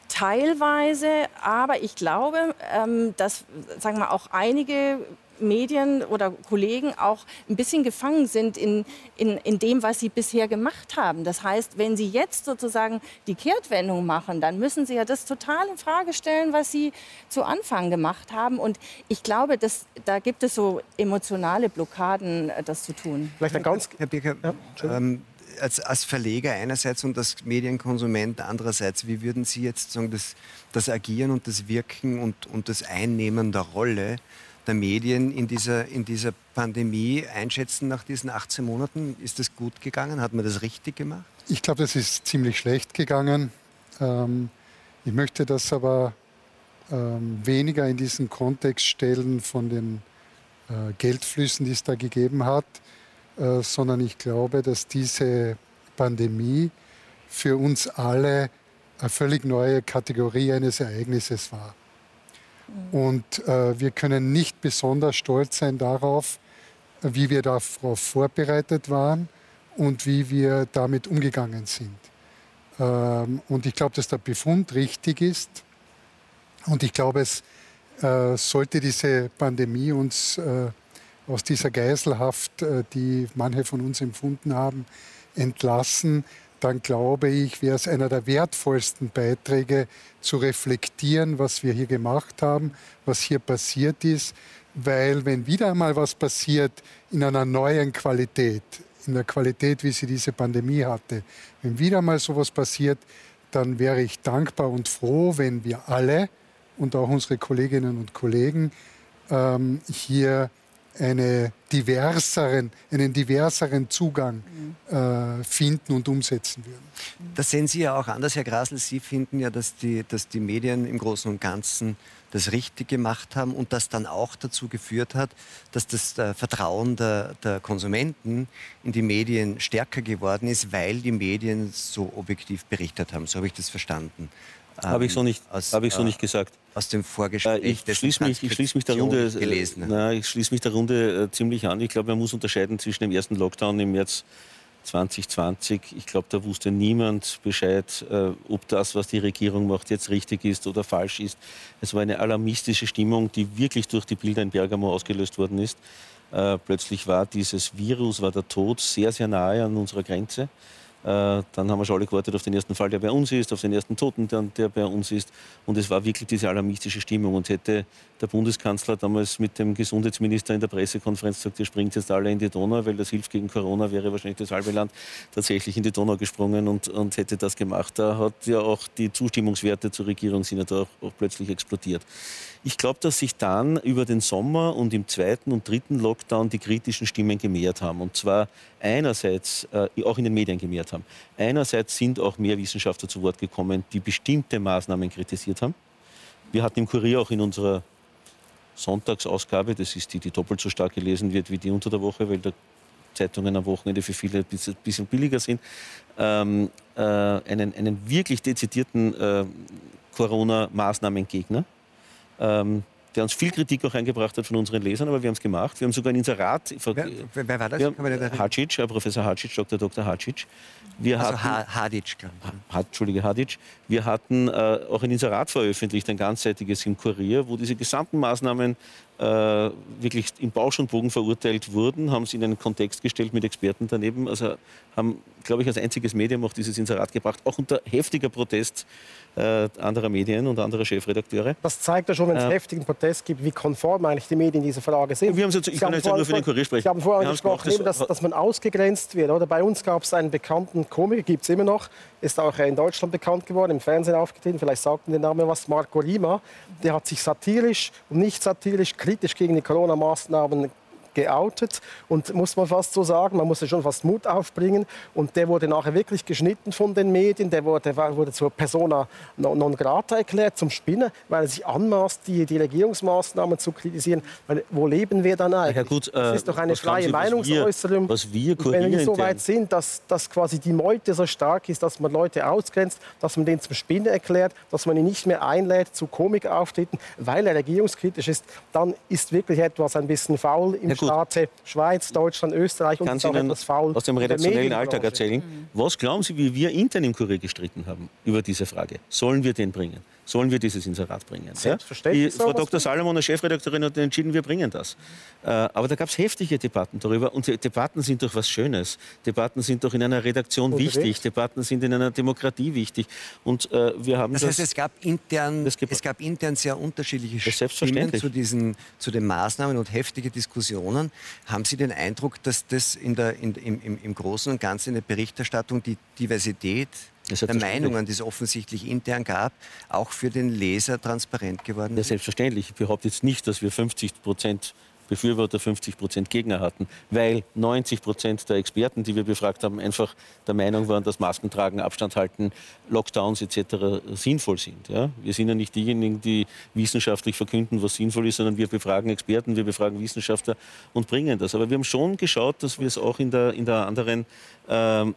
teilweise, aber ich glaube, ähm, dass sagen wir auch einige Medien oder Kollegen auch ein bisschen gefangen sind in, in, in dem, was sie bisher gemacht haben. Das heißt, wenn sie jetzt sozusagen die Kehrtwendung machen, dann müssen sie ja das total in Frage stellen, was sie zu Anfang gemacht haben. Und ich glaube, dass, da gibt es so emotionale Blockaden, äh, das zu tun. Vielleicht ein ganz, Herr Birker, ja, ähm, als, als, Verleger einerseits und als Medienkonsument andererseits, wie würden Sie jetzt sagen, das, das Agieren und das Wirken und, und das Einnehmen der Rolle der Medien in dieser, in dieser Pandemie einschätzen nach diesen 18 Monaten? Ist das gut gegangen? Hat man das richtig gemacht? Ich glaube, das ist ziemlich schlecht gegangen. Ähm, ich möchte das aber ähm, weniger in diesen Kontext stellen von den äh, Geldflüssen, die es da gegeben hat, äh, sondern ich glaube, dass diese Pandemie für uns alle eine völlig neue Kategorie eines Ereignisses war. Und äh, wir können nicht besonders stolz sein darauf, wie wir darauf vorbereitet waren und wie wir damit umgegangen sind. Ähm, und ich glaube, dass der Befund richtig ist. Und ich glaube, es äh, sollte diese Pandemie uns äh, aus dieser Geiselhaft, äh, die manche von uns empfunden haben, entlassen, dann glaube ich, wäre es einer der wertvollsten Beiträge zu reflektieren, was wir hier gemacht haben, was hier passiert ist, weil wenn wieder einmal was passiert in einer neuen Qualität, in der Qualität, wie sie diese Pandemie hatte, wenn wieder mal sowas passiert, dann wäre ich dankbar und froh, wenn wir alle und auch unsere Kolleginnen und Kollegen ähm, hier eine diverseren, einen diverseren Zugang äh, finden und umsetzen würden. Das sehen Sie ja auch anders, Herr Grasl. Sie finden ja, dass die, dass die Medien im Großen und Ganzen das Richtige gemacht haben und das dann auch dazu geführt hat, dass das äh, Vertrauen der, der Konsumenten in die Medien stärker geworden ist, weil die Medien so objektiv berichtet haben. So habe ich das verstanden. Habe ich so nicht, aus, ich so nicht gesagt. Aus dem Vorgespräch. Äh, ich schließe mich, ich schließe mich der Runde, äh, na, ich schließe mich der Runde äh, ziemlich an. Ich glaube, man muss unterscheiden zwischen dem ersten Lockdown im März 2020. Ich glaube, da wusste niemand Bescheid, äh, ob das, was die Regierung macht, jetzt richtig ist oder falsch ist. Es war eine alarmistische Stimmung, die wirklich durch die Bilder in Bergamo ausgelöst worden ist. Äh, plötzlich war dieses Virus, war der Tod sehr, sehr nahe an unserer Grenze. Äh, dann haben wir schon alle gewartet auf den ersten Fall, der bei uns ist, auf den ersten Toten, der bei uns ist. Und es war wirklich diese alarmistische Stimmung. Und hätte der Bundeskanzler damals mit dem Gesundheitsminister in der Pressekonferenz gesagt, ihr springt jetzt alle in die Donau, weil das hilft gegen Corona, wäre wahrscheinlich das halbe Land tatsächlich in die Donau gesprungen und, und hätte das gemacht. Da hat ja auch die Zustimmungswerte zur Regierung sind ja da auch, auch plötzlich explodiert. Ich glaube, dass sich dann über den Sommer und im zweiten und dritten Lockdown die kritischen Stimmen gemehrt haben. Und zwar einerseits äh, auch in den Medien gemehrt haben. Einerseits sind auch mehr Wissenschaftler zu Wort gekommen, die bestimmte Maßnahmen kritisiert haben. Wir hatten im Kurier auch in unserer Sonntagsausgabe, das ist die, die doppelt so stark gelesen wird wie die unter der Woche, weil da Zeitungen am Wochenende für viele ein bisschen, billiger sind, ähm, äh, einen, einen wirklich dezidierten äh, Corona-Maßnahmengegner ähm, der uns viel Kritik auch eingebracht hat von unseren Lesern, aber wir haben es gemacht. Wir haben sogar ein Inserat. Wer, wer war das? Wir Hacic, Professor Hacic, Dr. Dr. Hacic. Wir also hatten, Hadic, glaube ich. Ha, Entschuldige, Hadic. Wir hatten äh, auch ein Inserat veröffentlicht, ein ganzseitiges im Kurier, wo diese gesamten Maßnahmen äh, wirklich im Bausch und Bogen verurteilt wurden, haben sie in einen Kontext gestellt mit Experten daneben. Also haben, glaube ich, als einziges Medium auch dieses Inserat gebracht, auch unter heftiger Protest äh, anderer Medien und anderer Chefredakteure. Das zeigt ja schon, wenn es äh, heftigen Protest gibt, wie konform eigentlich die Medien in dieser Frage sind. Wir haben so, ich Sie kann jetzt nur für den Kurier sprechen. Sie haben vorher angesprochen, das, dass, dass, man ausgegrenzt wird. Oder? Bei uns gab es einen bekannten Komiker, gibt es immer noch, ist auch in Deutschland bekannt geworden, im Fernsehen aufgetreten, vielleicht sagt der Name was, Marco Rima. Der hat sich satirisch und nicht satirisch kritisch gegen die Corona-Maßnahmen geoutet und muss man fast so sagen, man musste schon fast Mut aufbringen und der wurde nachher wirklich geschnitten von den Medien, der wurde, wurde zur Persona non grata erklärt, zum Spinner, weil er sich anmaßt, die, die Regierungsmaßnahmen zu kritisieren. Weil, wo leben wir dann eigentlich? Ja, gut, äh, das ist doch eine freie Meinungsäußerung. Was wir, was wir wenn wir so weit sind, dass, dass quasi die Meute so stark ist, dass man Leute ausgrenzt, dass man den zum Spinner erklärt, dass man ihn nicht mehr einlädt zu Komikauftritten, weil er regierungskritisch ist, dann ist wirklich etwas ein bisschen faul im ja, Staate Schweiz, Deutschland, Österreich und ist auch etwas faul. Aus dem redaktionellen Alltag erzählen. Mhm. Was glauben Sie, wie wir intern im Kurier gestritten haben über diese Frage? Sollen wir den bringen? Sollen wir dieses Inserat bringen. Selbstverständlich. Die, Frau Dr. Salomon, Chefredakteurin, hat entschieden, wir bringen das. Äh, aber da gab es heftige Debatten darüber. Und Debatten sind doch was Schönes. Debatten sind doch in einer Redaktion Unterwegs. wichtig. Debatten sind in einer Demokratie wichtig. Und äh, wir haben das heißt, es gab intern, es gab intern sehr unterschiedliche Stimmen zu, diesen, zu den Maßnahmen und heftige Diskussionen. Haben Sie den Eindruck, dass das in der, in, im, im Großen und Ganzen in der Berichterstattung die Diversität der Meinungen, die es offensichtlich intern gab, auch für den Leser transparent geworden ist? Ja, selbstverständlich. Ich behaupte jetzt nicht, dass wir 50 Prozent Befürworter, 50 Prozent Gegner hatten, weil 90 Prozent der Experten, die wir befragt haben, einfach der Meinung waren, dass Masken tragen, Abstand halten, Lockdowns etc. sinnvoll sind. Ja? Wir sind ja nicht diejenigen, die wissenschaftlich verkünden, was sinnvoll ist, sondern wir befragen Experten, wir befragen Wissenschaftler und bringen das. Aber wir haben schon geschaut, dass wir es auch in der, in der anderen ähm,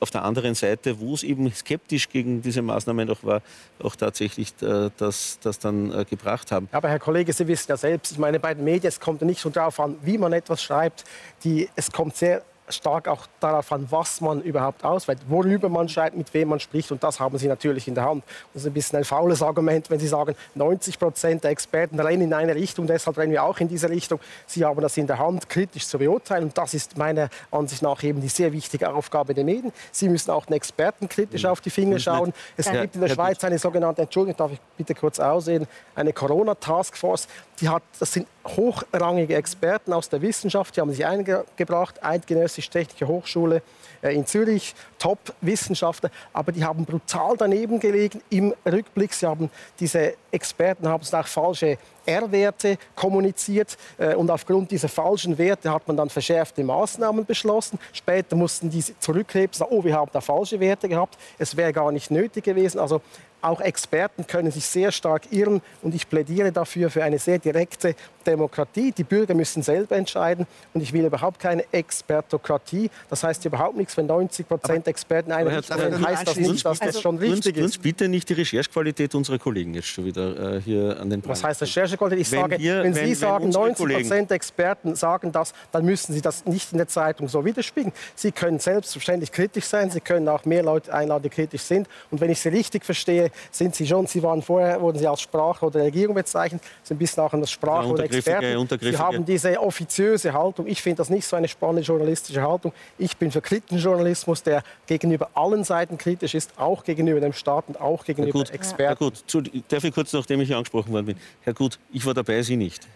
auf der anderen Seite, wo es eben skeptisch gegen diese Maßnahmen auch war, auch tatsächlich äh, das, das dann äh, gebracht haben. Aber Herr Kollege, Sie wissen ja selbst, meine, bei den Medien, es kommt ja nicht so darauf an, wie man etwas schreibt, die, es kommt sehr stark auch darauf an, was man überhaupt auswählt, worüber man schreibt, mit wem man spricht. Und das haben Sie natürlich in der Hand. Das ist ein bisschen ein faules Argument, wenn Sie sagen, 90 Prozent der Experten rennen in eine Richtung, deshalb rennen wir auch in diese Richtung. Sie haben das in der Hand, kritisch zu beurteilen. Und das ist meiner Ansicht nach eben die sehr wichtige Aufgabe der Medien. Sie müssen auch den Experten kritisch auf die Finger schauen. Es gibt in der Schweiz eine sogenannte, Entschuldigung, darf ich bitte kurz aussehen, eine Corona-Taskforce. Die hat, das sind hochrangige Experten aus der Wissenschaft, die haben sich eingebracht, Eidgenössisch-Technische Hochschule äh, in Zürich, Top-Wissenschaftler, aber die haben brutal daneben gelegen im Rückblick. Sie haben, diese Experten haben auch falsche R-Werte kommuniziert äh, und aufgrund dieser falschen Werte hat man dann verschärfte Maßnahmen beschlossen. Später mussten die zurückheben, sagen, oh, wir haben da falsche Werte gehabt, es wäre gar nicht nötig gewesen. Also auch Experten können sich sehr stark irren und ich plädiere dafür für eine sehr direkte Demokratie. Die Bürger müssen selber entscheiden und ich will überhaupt keine Expertokratie. Das heißt überhaupt nichts, wenn 90 Prozent Experten eine Richtung sagen, heißt das nicht, dass das schon richtig ist. Uns bitte nicht die Recherchequalität unserer Kollegen jetzt schon wieder äh, hier an den. Was heißt Recherchequalität? Ich wenn sage, wir, wenn, wenn, Sie sagen, 90 Prozent Experten sagen das, dann müssen Sie das nicht in der Zeitung so widerspiegeln. Sie können selbstverständlich kritisch sein, Sie können auch mehr Leute einladen, die kritisch sind. Und wenn ich Sie richtig verstehe, sind Sie schon, Sie waren vorher, wurden Sie als Sprache oder Regierung bezeichnet, sind bis nachher das Sprache oder Experten. Sie haben diese offiziöse Haltung. Ich finde das nicht so eine spannende journalistische Haltung. Ich bin für kritischen Journalismus, der gegenüber allen Seiten kritisch ist, auch gegenüber dem Staat und auch gegenüber Herr Gut, Experten. Herr Gut, zu, darf ich kurz, nachdem ich hier angesprochen worden bin. Herr Gut, ich war dabei, Sie nicht.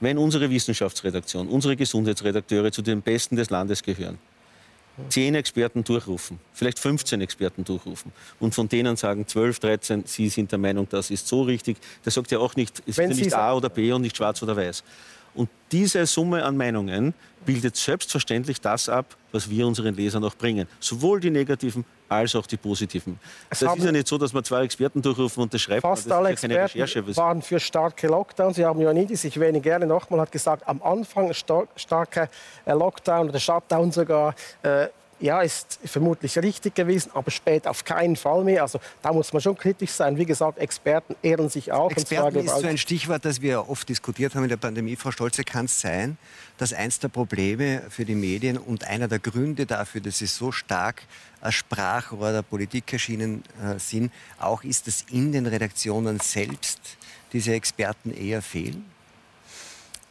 Wenn unsere Wissenschaftsredaktion, unsere Gesundheitsredakteure zu den Besten des Landes gehören, zehn Experten durchrufen, vielleicht 15 Experten durchrufen und von denen sagen 12, 13, Sie sind der Meinung, das ist so richtig. Das sagt ja auch nicht, es ist ja nicht A oder B und nicht schwarz oder weiß. Und diese Summe an Meinungen bildet selbstverständlich das ab, was wir unseren Lesern auch bringen. Sowohl die negativen als auch die positiven. Es das ist ja nicht so, dass man zwei Experten durchrufen und das schreibt Fast alle ja Experten waren für starke Lockdowns. Sie haben Ioannidis, ich erwähne gerne nochmal, hat gesagt, am Anfang star starker äh, Lockdown oder Shutdown sogar. Äh, ja, ist vermutlich richtig gewesen, aber später auf keinen Fall mehr. Also da muss man schon kritisch sein. Wie gesagt, Experten ehren sich auch. Experten ist so ein Stichwort, das wir oft diskutiert haben in der Pandemie. Frau Stolze, kann es sein, dass eins der Probleme für die Medien und einer der Gründe dafür, dass sie so stark als Sprachrohr der Politik erschienen äh, sind, auch ist, dass in den Redaktionen selbst diese Experten eher fehlen?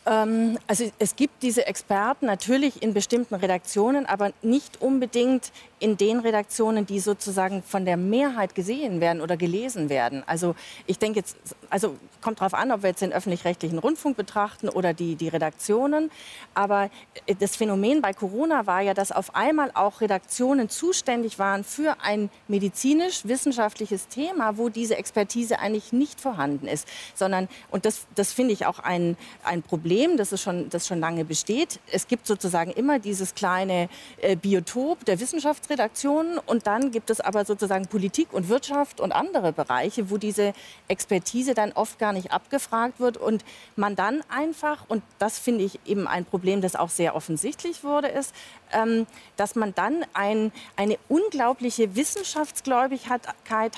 Ähm, also es gibt diese Experten natürlich in bestimmten Redaktionen, aber nicht unbedingt in den Redaktionen, die sozusagen von der Mehrheit gesehen werden oder gelesen werden. Also ich denke jetzt, also kommt darauf an, ob wir jetzt den öffentlich-rechtlichen Rundfunk betrachten oder die, die Redaktionen. Aber äh, das Phänomen bei Corona war ja, dass auf einmal auch Redaktionen zuständig waren für ein medizinisch-wissenschaftliches Thema, wo diese Expertise eigentlich nicht vorhanden ist, sondern, und das, das finde ich auch ein, ein Problem, das, ist schon, das schon lange besteht. Es gibt sozusagen immer dieses kleine äh, Biotop der Wissenschaftsredaktion, Redaktionen und dann gibt es aber sozusagen Politik und Wirtschaft und andere Bereiche, wo diese Expertise dann oft gar nicht abgefragt wird und man dann einfach, und das finde ich eben ein Problem, das auch sehr offensichtlich wurde, ist, ähm, dass man dann ein, eine unglaubliche Wissenschaftsgläubigkeit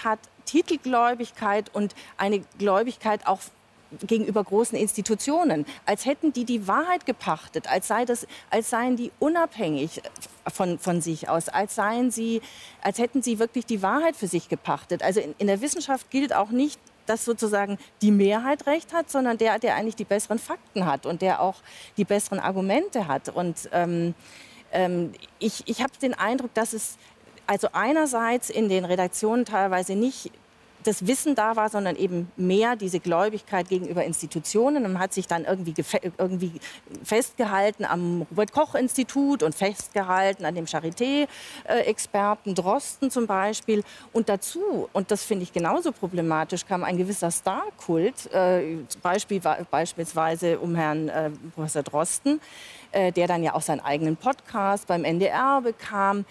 hat, Titelgläubigkeit und eine Gläubigkeit auch gegenüber großen Institutionen, als hätten die die Wahrheit gepachtet, als, sei das, als seien die unabhängig von, von sich aus, als seien sie, als hätten sie wirklich die Wahrheit für sich gepachtet. Also in, in der Wissenschaft gilt auch nicht, dass sozusagen die Mehrheit recht hat, sondern der, der eigentlich die besseren Fakten hat und der auch die besseren Argumente hat. Und ähm, ähm, ich, ich habe den Eindruck, dass es also einerseits in den Redaktionen teilweise nicht das Wissen da war, sondern eben mehr diese Gläubigkeit gegenüber Institutionen. Man hat sich dann irgendwie, irgendwie festgehalten am Robert-Koch-Institut und festgehalten an dem Charité-Experten Drosten zum Beispiel. Und dazu, und das finde ich genauso problematisch, kam ein gewisser Star-Kult, äh, Beispiel, beispielsweise um Herrn äh, Professor Drosten, äh, der dann ja auch seinen eigenen Podcast beim NDR bekam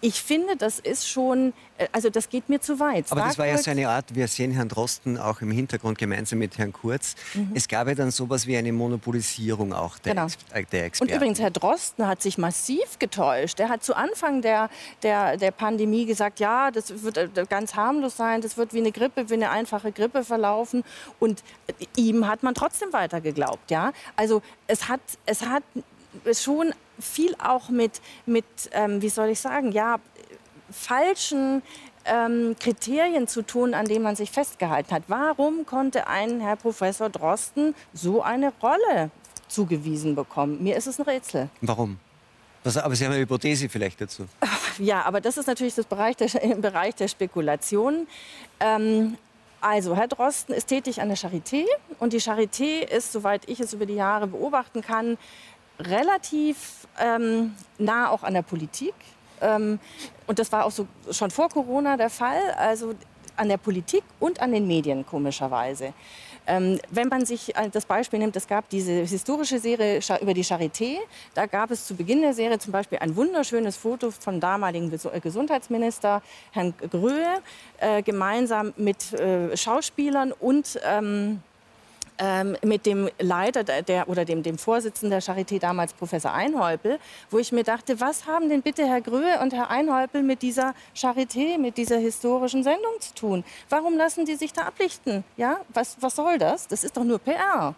ich finde, das ist schon, äh, also das geht mir zu weit. Aber das war ja so eine Art, wir sehen Herrn Drosten auch im Hintergrund gemeinsam mit Herrn Kurz. Mhm. Es gab ja dann sowas wie eine Monopolisierung auch der, genau. Ex äh, der Experten. Und übrigens, Herr Drosten hat sich massiv getäuscht. Er hat zu Anfang der, der, der Pandemie gesagt, ja, das wird äh, ganz harmlos sein, das wird wie eine Grippe, wie eine einfache Grippe verlaufen. Und ihm hat man trotzdem weiter geglaubt. Ja? Also es hat, es hat schon viel auch mit, mit ähm, wie soll ich sagen, ja, falschen ähm, Kriterien zu tun, an denen man sich festgehalten hat. Warum konnte ein Herr Professor Drosten so eine Rolle zugewiesen bekommen? Mir ist es ein Rätsel. Warum? aber Sie haben eine Hypothese vielleicht dazu. (laughs) Ja, aber das ist natürlich das Bereich der, (laughs) im Bereich der Spekulation. Ähm, also, Herr Drosten ist tätig an der Charité und die Charité ist, soweit ich es über die Jahre beobachten kann, relativ ähm, nah auch an der Politik. Ähm, und das war auch so schon vor Corona der Fall, also an der Politik und an den Medien komischerweise. Ähm, wenn man sich äh, das Beispiel nimmt, es gab diese historische Serie über die Charité. Da gab es zu Beginn der Serie zum Beispiel ein wunderschönes Foto vom damaligen äh, Gesundheitsminister Herrn Gröhe, äh, gemeinsam mit äh, Schauspielern und ähm, ähm, mit dem Leiter der, oder dem, dem Vorsitzenden der Charité damals, Professor Einhäupel, wo ich mir dachte, was haben denn bitte Herr Gröhe und Herr Einhäupel mit dieser Charité, mit dieser historischen Sendung zu tun? Warum lassen die sich da ablichten? Ja, was, was soll das? Das ist doch nur PR.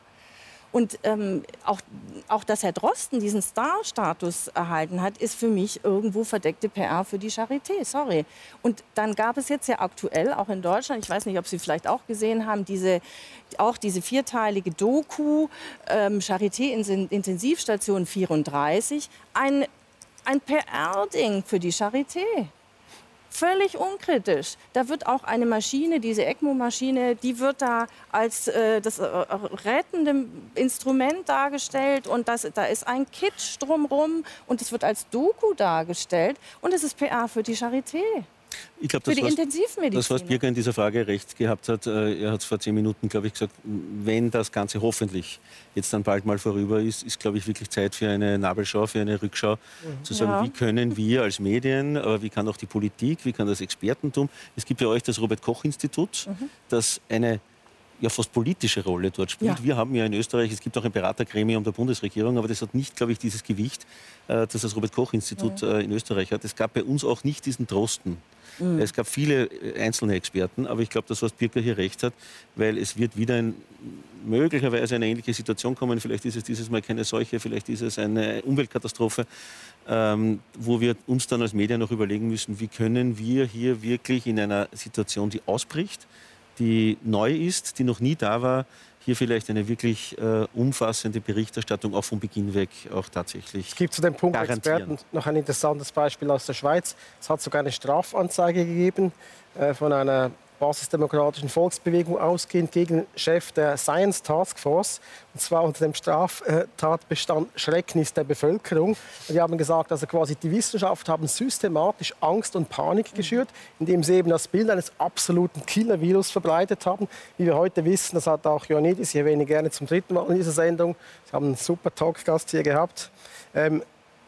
Und ähm, auch, auch, dass Herr Drosten diesen Star-Status erhalten hat, ist für mich irgendwo verdeckte PR für die Charité. Sorry. Und dann gab es jetzt ja aktuell, auch in Deutschland, ich weiß nicht, ob Sie vielleicht auch gesehen haben, diese, auch diese vierteilige Doku ähm, Charité Intensivstation 34, ein, ein PR-Ding für die Charité. Völlig unkritisch. Da wird auch eine Maschine, diese ECMO-Maschine, die wird da als äh, das äh, rettende Instrument dargestellt und das, da ist ein Kitsch drumherum und es wird als Doku dargestellt und es ist PA für die Charité. Ich glaube, das, was, das, was Birger in dieser Frage recht gehabt hat, äh, er hat es vor zehn Minuten, glaube ich, gesagt, wenn das Ganze hoffentlich jetzt dann bald mal vorüber ist, ist, glaube ich, wirklich Zeit für eine Nabelschau, für eine Rückschau, mhm. zu sagen, ja. wie können wir als Medien, aber wie kann auch die Politik, wie kann das Expertentum, es gibt ja euch das Robert-Koch-Institut, mhm. das eine ja fast politische Rolle dort spielt. Ja. Wir haben ja in Österreich, es gibt auch ein Beratergremium der Bundesregierung, aber das hat nicht, glaube ich, dieses Gewicht, äh, das das Robert-Koch-Institut äh, in Österreich hat. Es gab bei uns auch nicht diesen Drosten. Mhm. Es gab viele äh, einzelne Experten, aber ich glaube, dass was Birker hier recht hat, weil es wird wieder ein, möglicherweise eine ähnliche Situation kommen. Vielleicht ist es dieses Mal keine Seuche, vielleicht ist es eine Umweltkatastrophe, ähm, wo wir uns dann als Medien noch überlegen müssen, wie können wir hier wirklich in einer Situation, die ausbricht, die neu ist, die noch nie da war, hier vielleicht eine wirklich äh, umfassende Berichterstattung auch vom Beginn weg auch tatsächlich Es gibt zu dem Punkt Experten noch ein interessantes Beispiel aus der Schweiz. Es hat sogar eine Strafanzeige gegeben äh, von einer basisdemokratischen Volksbewegung ausgehend gegen Chef der Science Task Force, und zwar unter dem Straftatbestand Schrecknis der Bevölkerung. Die haben gesagt, also quasi die Wissenschaft haben systematisch Angst und Panik geschürt, indem sie eben das Bild eines absoluten Killer-Virus verbreitet haben. Wie wir heute wissen, das hat auch Ioannidis, ich erwähne gerne zum dritten Mal in dieser Sendung, Sie haben einen super Talkgast hier gehabt, ähm,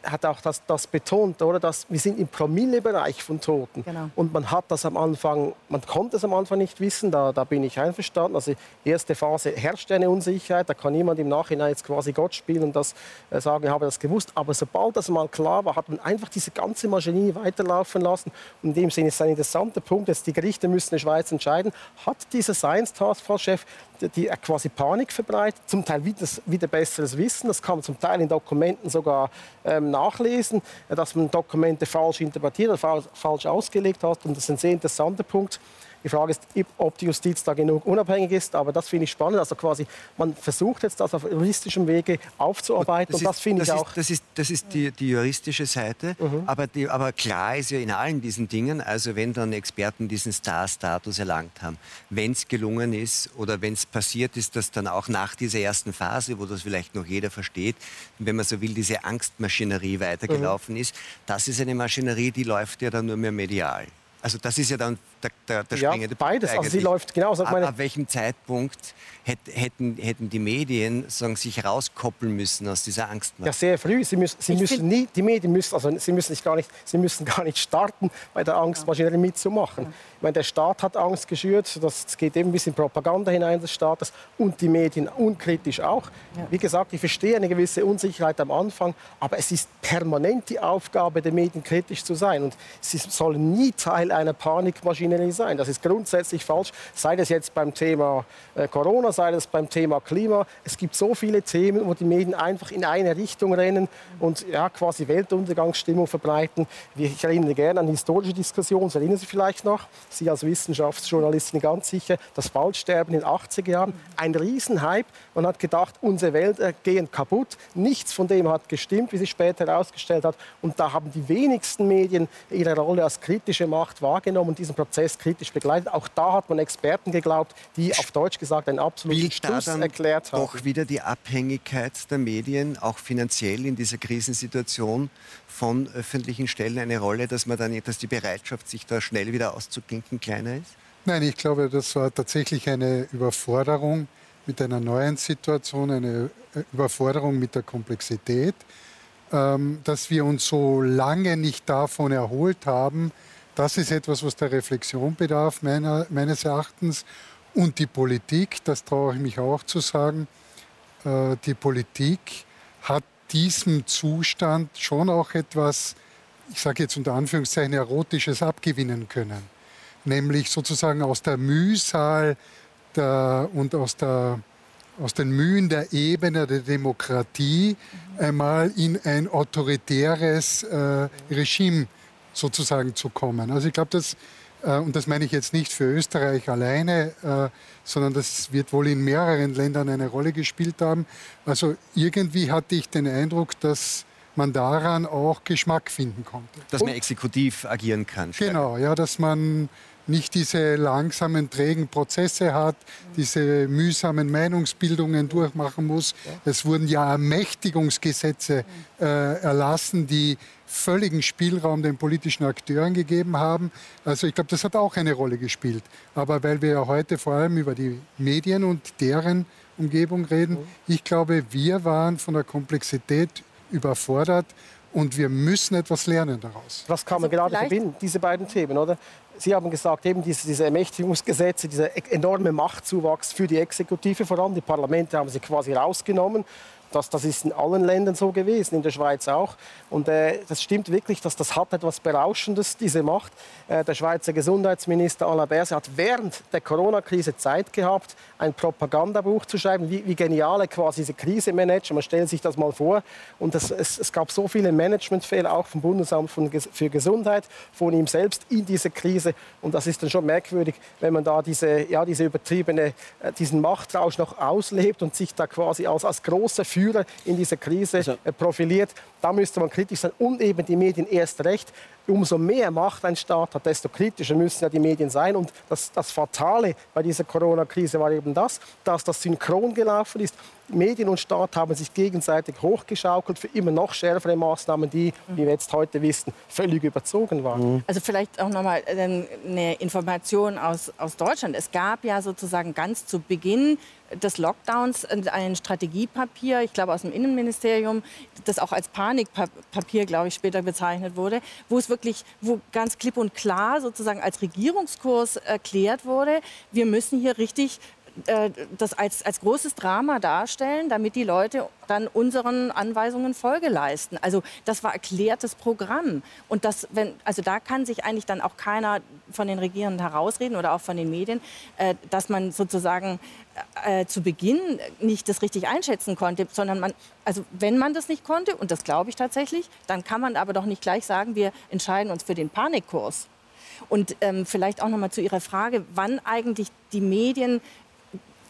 hat auch das, das betont, oder, dass wir sind im Promillebereich von Toten. Genau. Und man hat das am Anfang, man konnte es am Anfang nicht wissen, da, da bin ich einverstanden. Also erste Phase herrscht eine Unsicherheit, da kann niemand im Nachhinein jetzt quasi Gott spielen und das äh, sagen, ich habe das gewusst. Aber sobald das mal klar war, hat man einfach diese ganze Maschinerie weiterlaufen lassen. Und in dem Sinne ist ein interessanter Punkt, dass die Gerichte müssen in der Schweiz entscheiden, hat dieser Science Task Force Chef die quasi Panik verbreitet, zum Teil wieder, wieder besseres Wissen. Das kann man zum Teil in Dokumenten sogar ähm, nachlesen, dass man Dokumente falsch interpretiert oder falsch ausgelegt hat. Und das ist ein sehr interessanter Punkt. Die Frage ist, ob die Justiz da genug unabhängig ist. Aber das finde ich spannend. Also quasi, man versucht jetzt das auf juristischem Wege aufzuarbeiten. Das und das finde ich auch. Ist, das ist, das ist die, die juristische Seite. Mhm. Aber, die, aber klar ist ja in allen diesen Dingen, also wenn dann Experten diesen Star-Status erlangt haben, wenn es gelungen ist oder wenn es passiert ist, dass dann auch nach dieser ersten Phase, wo das vielleicht noch jeder versteht, wenn man so will, diese Angstmaschinerie weitergelaufen mhm. ist, das ist eine Maschinerie, die läuft ja dann nur mehr medial. Also das ist ja dann der, der, der springende ja, beides. Punkt. Also sie läuft genauso. Ab, ab welchem Zeitpunkt hätten, hätten die Medien sagen, sich rauskoppeln müssen aus dieser Angst? Ja, sehr früh. Sie müssen, sie müssen nie, die Medien müssen, also sie müssen, nicht gar nicht, sie müssen gar nicht starten, bei der Angstmaschinerie mitzumachen. Ja. Meine, der Staat hat Angst geschürt. Das geht eben ein bisschen Propaganda hinein des Staates und die Medien unkritisch auch. Ja. Wie gesagt, ich verstehe eine gewisse Unsicherheit am Anfang, aber es ist permanent die Aufgabe der Medien, kritisch zu sein. Und sie sollen nie Teil einer Panikmaschinerie sein. Das ist grundsätzlich falsch, sei das jetzt beim Thema äh, Corona, sei das beim Thema Klima. Es gibt so viele Themen, wo die Medien einfach in eine Richtung rennen und ja, quasi Weltuntergangsstimmung verbreiten. Ich erinnere gerne an historische Diskussionen, das erinnern Sie vielleicht noch, Sie als Wissenschaftsjournalistin ganz sicher, das Waldsterben in den 80er Jahren, ein Riesenhype. Man hat gedacht, unsere Wälder gehen kaputt. Nichts von dem hat gestimmt, wie sich später herausgestellt hat. Und da haben die wenigsten Medien ihre Rolle als kritische Macht wahrgenommen und diesen Prozess kritisch begleitet. Auch da hat man Experten geglaubt, die auf Deutsch gesagt einen absoluten Stuss erklärt haben. Doch wieder die Abhängigkeit der Medien, auch finanziell in dieser Krisensituation von öffentlichen Stellen eine Rolle, dass man dann, dass die Bereitschaft, sich da schnell wieder auszuklinken, kleiner ist? Nein, ich glaube, das war tatsächlich eine Überforderung mit einer neuen Situation, eine Überforderung mit der Komplexität, ähm, dass wir uns so lange nicht davon erholt haben, das ist etwas, was der Reflexion bedarf, meiner, meines Erachtens. Und die Politik, das traue ich mich auch zu sagen, äh, die Politik hat diesem Zustand schon auch etwas, ich sage jetzt unter Anführungszeichen, Erotisches abgewinnen können. Nämlich sozusagen aus der Mühsal der, und aus, der, aus den Mühen der Ebene der Demokratie einmal in ein autoritäres äh, Regime sozusagen zu kommen. Also ich glaube, das, äh, und das meine ich jetzt nicht für Österreich alleine, äh, sondern das wird wohl in mehreren Ländern eine Rolle gespielt haben. Also irgendwie hatte ich den Eindruck, dass man daran auch Geschmack finden konnte. Dass man exekutiv agieren kann. Genau, ja, dass man nicht diese langsamen, trägen Prozesse hat, diese mühsamen Meinungsbildungen durchmachen muss. Es wurden ja Ermächtigungsgesetze äh, erlassen, die völligen Spielraum den politischen Akteuren gegeben haben. Also ich glaube, das hat auch eine Rolle gespielt. Aber weil wir ja heute vor allem über die Medien und deren Umgebung reden, ich glaube, wir waren von der Komplexität überfordert und wir müssen etwas lernen daraus. Was kann man also gerade verbinden, diese beiden Themen, oder? Sie haben gesagt, eben diese, diese Ermächtigungsgesetze, dieser e-, enorme Machtzuwachs für die Exekutive voran. Die Parlamente haben sie quasi rausgenommen. Das, das ist in allen Ländern so gewesen, in der Schweiz auch. Und äh, das stimmt wirklich, dass das hat etwas Berauschendes, diese Macht. Äh, der Schweizer Gesundheitsminister Alain Berset hat während der Corona-Krise Zeit gehabt, ein Propagandabuch zu schreiben, wie, wie genial er quasi diese Krise managt. Man stellt sich das mal vor. Und das, es, es, gab so viele Managementfehler, auch vom Bundesamt für Gesundheit, von ihm selbst in dieser Krise. Und das ist dann schon merkwürdig, wenn man da diese, ja, diese übertriebene, äh, diesen Machtrausch noch auslebt und sich da quasi als, als großer Führer Führer in dieser Krise also, äh, profiliert. Da müsste man kritisch sein und eben die Medien erst recht. Umso mehr Macht ein Staat hat, desto kritischer müssen ja die Medien sein. Und das, das Fatale bei dieser Corona-Krise war eben das, dass das synchron gelaufen ist. Medien und Staat haben sich gegenseitig hochgeschaukelt für immer noch schärfere Maßnahmen, die, wie wir jetzt heute wissen, völlig überzogen waren. Mhm. Also vielleicht auch noch mal äh, eine Information aus, aus Deutschland. Es gab ja sozusagen ganz zu Beginn des Lockdowns ein Strategiepapier, ich glaube aus dem Innenministerium, das auch als Panikpapier, glaube ich, später bezeichnet wurde, wo es wirklich, wo ganz klipp und klar sozusagen als Regierungskurs erklärt wurde, wir müssen hier richtig äh, das als, als großes Drama darstellen, damit die Leute dann unseren Anweisungen Folge leisten. Also das war erklärtes Programm. Und das, wenn, also da kann sich eigentlich dann auch keiner von den Regierenden herausreden oder auch von den Medien, äh, dass man sozusagen äh, zu Beginn nicht das richtig einschätzen konnte, sondern man, also wenn man das nicht konnte, und das glaube ich tatsächlich, dann kann man aber doch nicht gleich sagen, wir entscheiden uns für den Panikkurs. Und ähm, vielleicht auch noch mal zu Ihrer Frage, wann eigentlich die Medien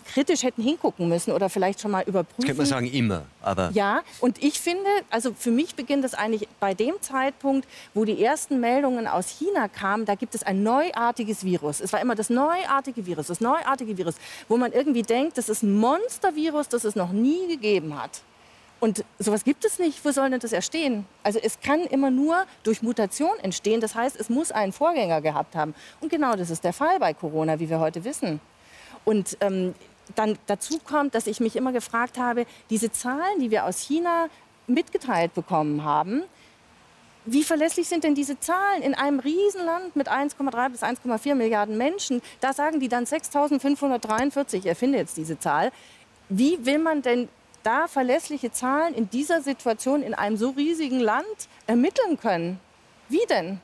kritisch hätten hingucken müssen oder vielleicht schon mal überprüfen. Das könnte man sagen, immer. Aber ja, und ich finde, also für mich beginnt das eigentlich bei dem Zeitpunkt, wo die ersten Meldungen aus China kamen, da gibt es ein neuartiges Virus. Es war immer das neuartige Virus, das neuartige Virus, wo man irgendwie denkt, das ist ein Monstervirus, das es noch nie gegeben hat. Und sowas gibt es nicht. Wo soll denn das erstehen? Also es kann immer nur durch Mutation entstehen. Das heißt, es muss einen Vorgänger gehabt haben. Und genau das ist der Fall bei Corona, wie wir heute wissen. Und ähm, dann dazu kommt, dass ich mich immer gefragt habe, diese Zahlen, die wir aus China mitgeteilt bekommen haben, wie verlässlich sind denn diese Zahlen in einem Riesenland mit 1,3 bis 1,4 Milliarden Menschen? Da sagen die dann 6.543, ich erfinde jetzt diese Zahl. Wie will man denn da verlässliche Zahlen in dieser Situation in einem so riesigen Land ermitteln können? Wie denn?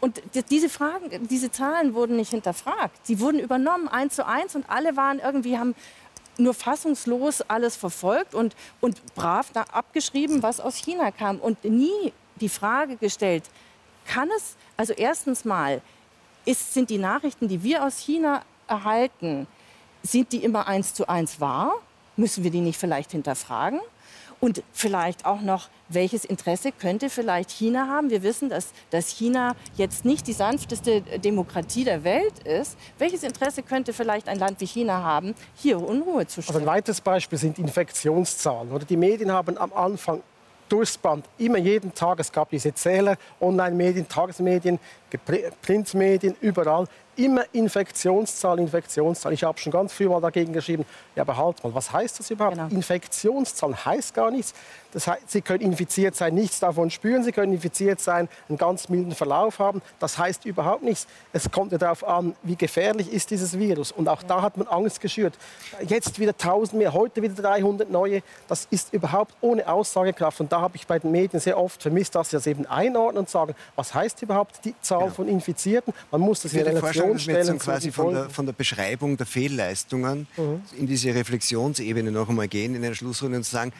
Und diese Fragen, diese Zahlen wurden nicht hinterfragt. Sie wurden übernommen, eins zu eins, und alle waren irgendwie, haben nur fassungslos alles verfolgt und, und brav abgeschrieben, was aus China kam. Und nie die Frage gestellt, kann es, also erstens mal, ist, sind die Nachrichten, die wir aus China erhalten, sind die immer eins zu eins wahr? Müssen wir die nicht vielleicht hinterfragen? Und vielleicht auch noch, welches Interesse könnte vielleicht China haben? Wir wissen, dass, dass China jetzt nicht die sanfteste Demokratie der Welt ist. Welches Interesse könnte vielleicht ein Land wie China haben, hier Unruhe zu stiften? Also ein weiteres Beispiel sind Infektionszahlen. Oder die Medien haben am Anfang durchs Band, immer jeden Tag, es gab diese Zähler, Online-Medien, Tagesmedien, Printmedien, überall, immer Infektionszahl, Infektionszahl. Ich habe schon ganz früh mal dagegen geschrieben, ja, aber halt mal, was heißt das überhaupt? Genau. Infektionszahl heißt gar nichts. Das heißt, Sie können infiziert sein, nichts davon spüren. Sie können infiziert sein, einen ganz milden Verlauf haben. Das heißt überhaupt nichts. Es kommt ja darauf an, wie gefährlich ist dieses Virus. Und auch ja. da hat man Angst geschürt. Jetzt wieder 1000 mehr, heute wieder 300 neue. Das ist überhaupt ohne Aussagekraft. Und da habe ich bei den Medien sehr oft vermisst, dass sie das eben einordnen und sagen, was heißt überhaupt die Zahl genau. von Infizierten? Man muss das in Relation stellen. quasi von der, von der, Beschreibung der Fehlleistungen mhm. in diese Reflexionsebene noch einmal gehen, in einer Schlussrunde und sagen,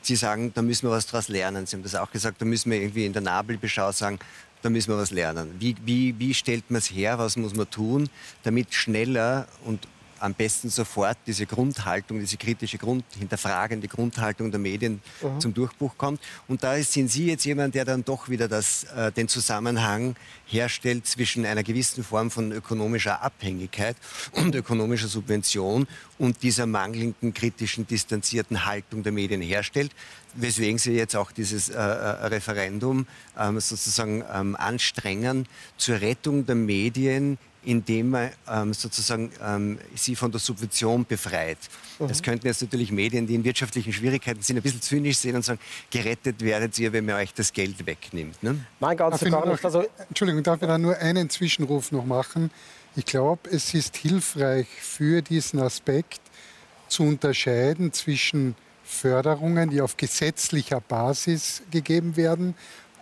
Sie sagen, da müssen wir was daraus lernen. Sie haben das auch gesagt, da müssen wir irgendwie in der Nabelbeschau sagen, da müssen wir was lernen. Wie, wie, wie stellt man es her, was muss man tun, damit schneller und am besten sofort diese Grundhaltung, diese kritische Grund, hinterfragende Grundhaltung der Medien mhm. zum Durchbruch kommt. Und da sind Sie jetzt jemand, der dann doch wieder das, äh, den Zusammenhang herstellt zwischen einer gewissen Form von ökonomischer Abhängigkeit und ökonomischer Subvention und dieser mangelnden kritischen, distanzierten Haltung der Medien herstellt, weswegen Sie jetzt auch dieses äh, äh Referendum ähm, sozusagen ähm, anstrengen zur Rettung der Medien indem man ähm, sozusagen ähm, sie von der Subvention befreit. Mhm. Das könnten jetzt natürlich Medien, die in wirtschaftlichen Schwierigkeiten sind, ein bisschen zynisch sehen und sagen, gerettet werdet ihr, wenn man euch das Geld wegnimmt. Ne? Nein, ganz gar nicht. Also, Entschuldigung, darf ich da nur einen Zwischenruf noch machen? Ich glaube, es ist hilfreich für diesen Aspekt zu unterscheiden zwischen Förderungen, die auf gesetzlicher Basis gegeben werden,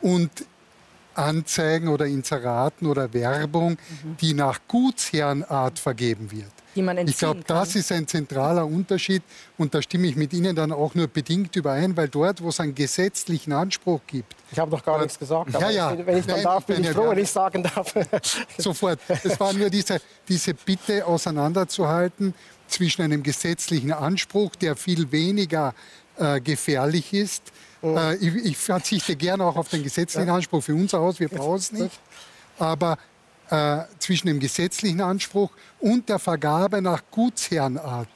und Anzeigen oder Inseraten oder Werbung, mhm. die nach Gutsherrenart vergeben wird. ich glaube, das ist ein zentraler Unterschied und da stimme ich mit Ihnen dann auch nur bedingt überein, weil dort, wo es einen gesetzlichen Anspruch gibt. Ich habe doch gar nichts gesagt, ja, ja. wenn ich dann Nein, darf, bin ich froh, wenn ich sagen darf. (laughs) Sofort. Es war nur diese, diese Bitte auseinanderzuhalten zwischen einem gesetzlichen Anspruch, der viel weniger äh, gefährlich ist, äh, ich, ich, verzichte gerne auch auf den gesetzlichen Anspruch für unser Haus, wir brauchen es nicht. Aber äh, zwischen dem gesetzlichen Anspruch und der Vergabe nach Gutsherrenart.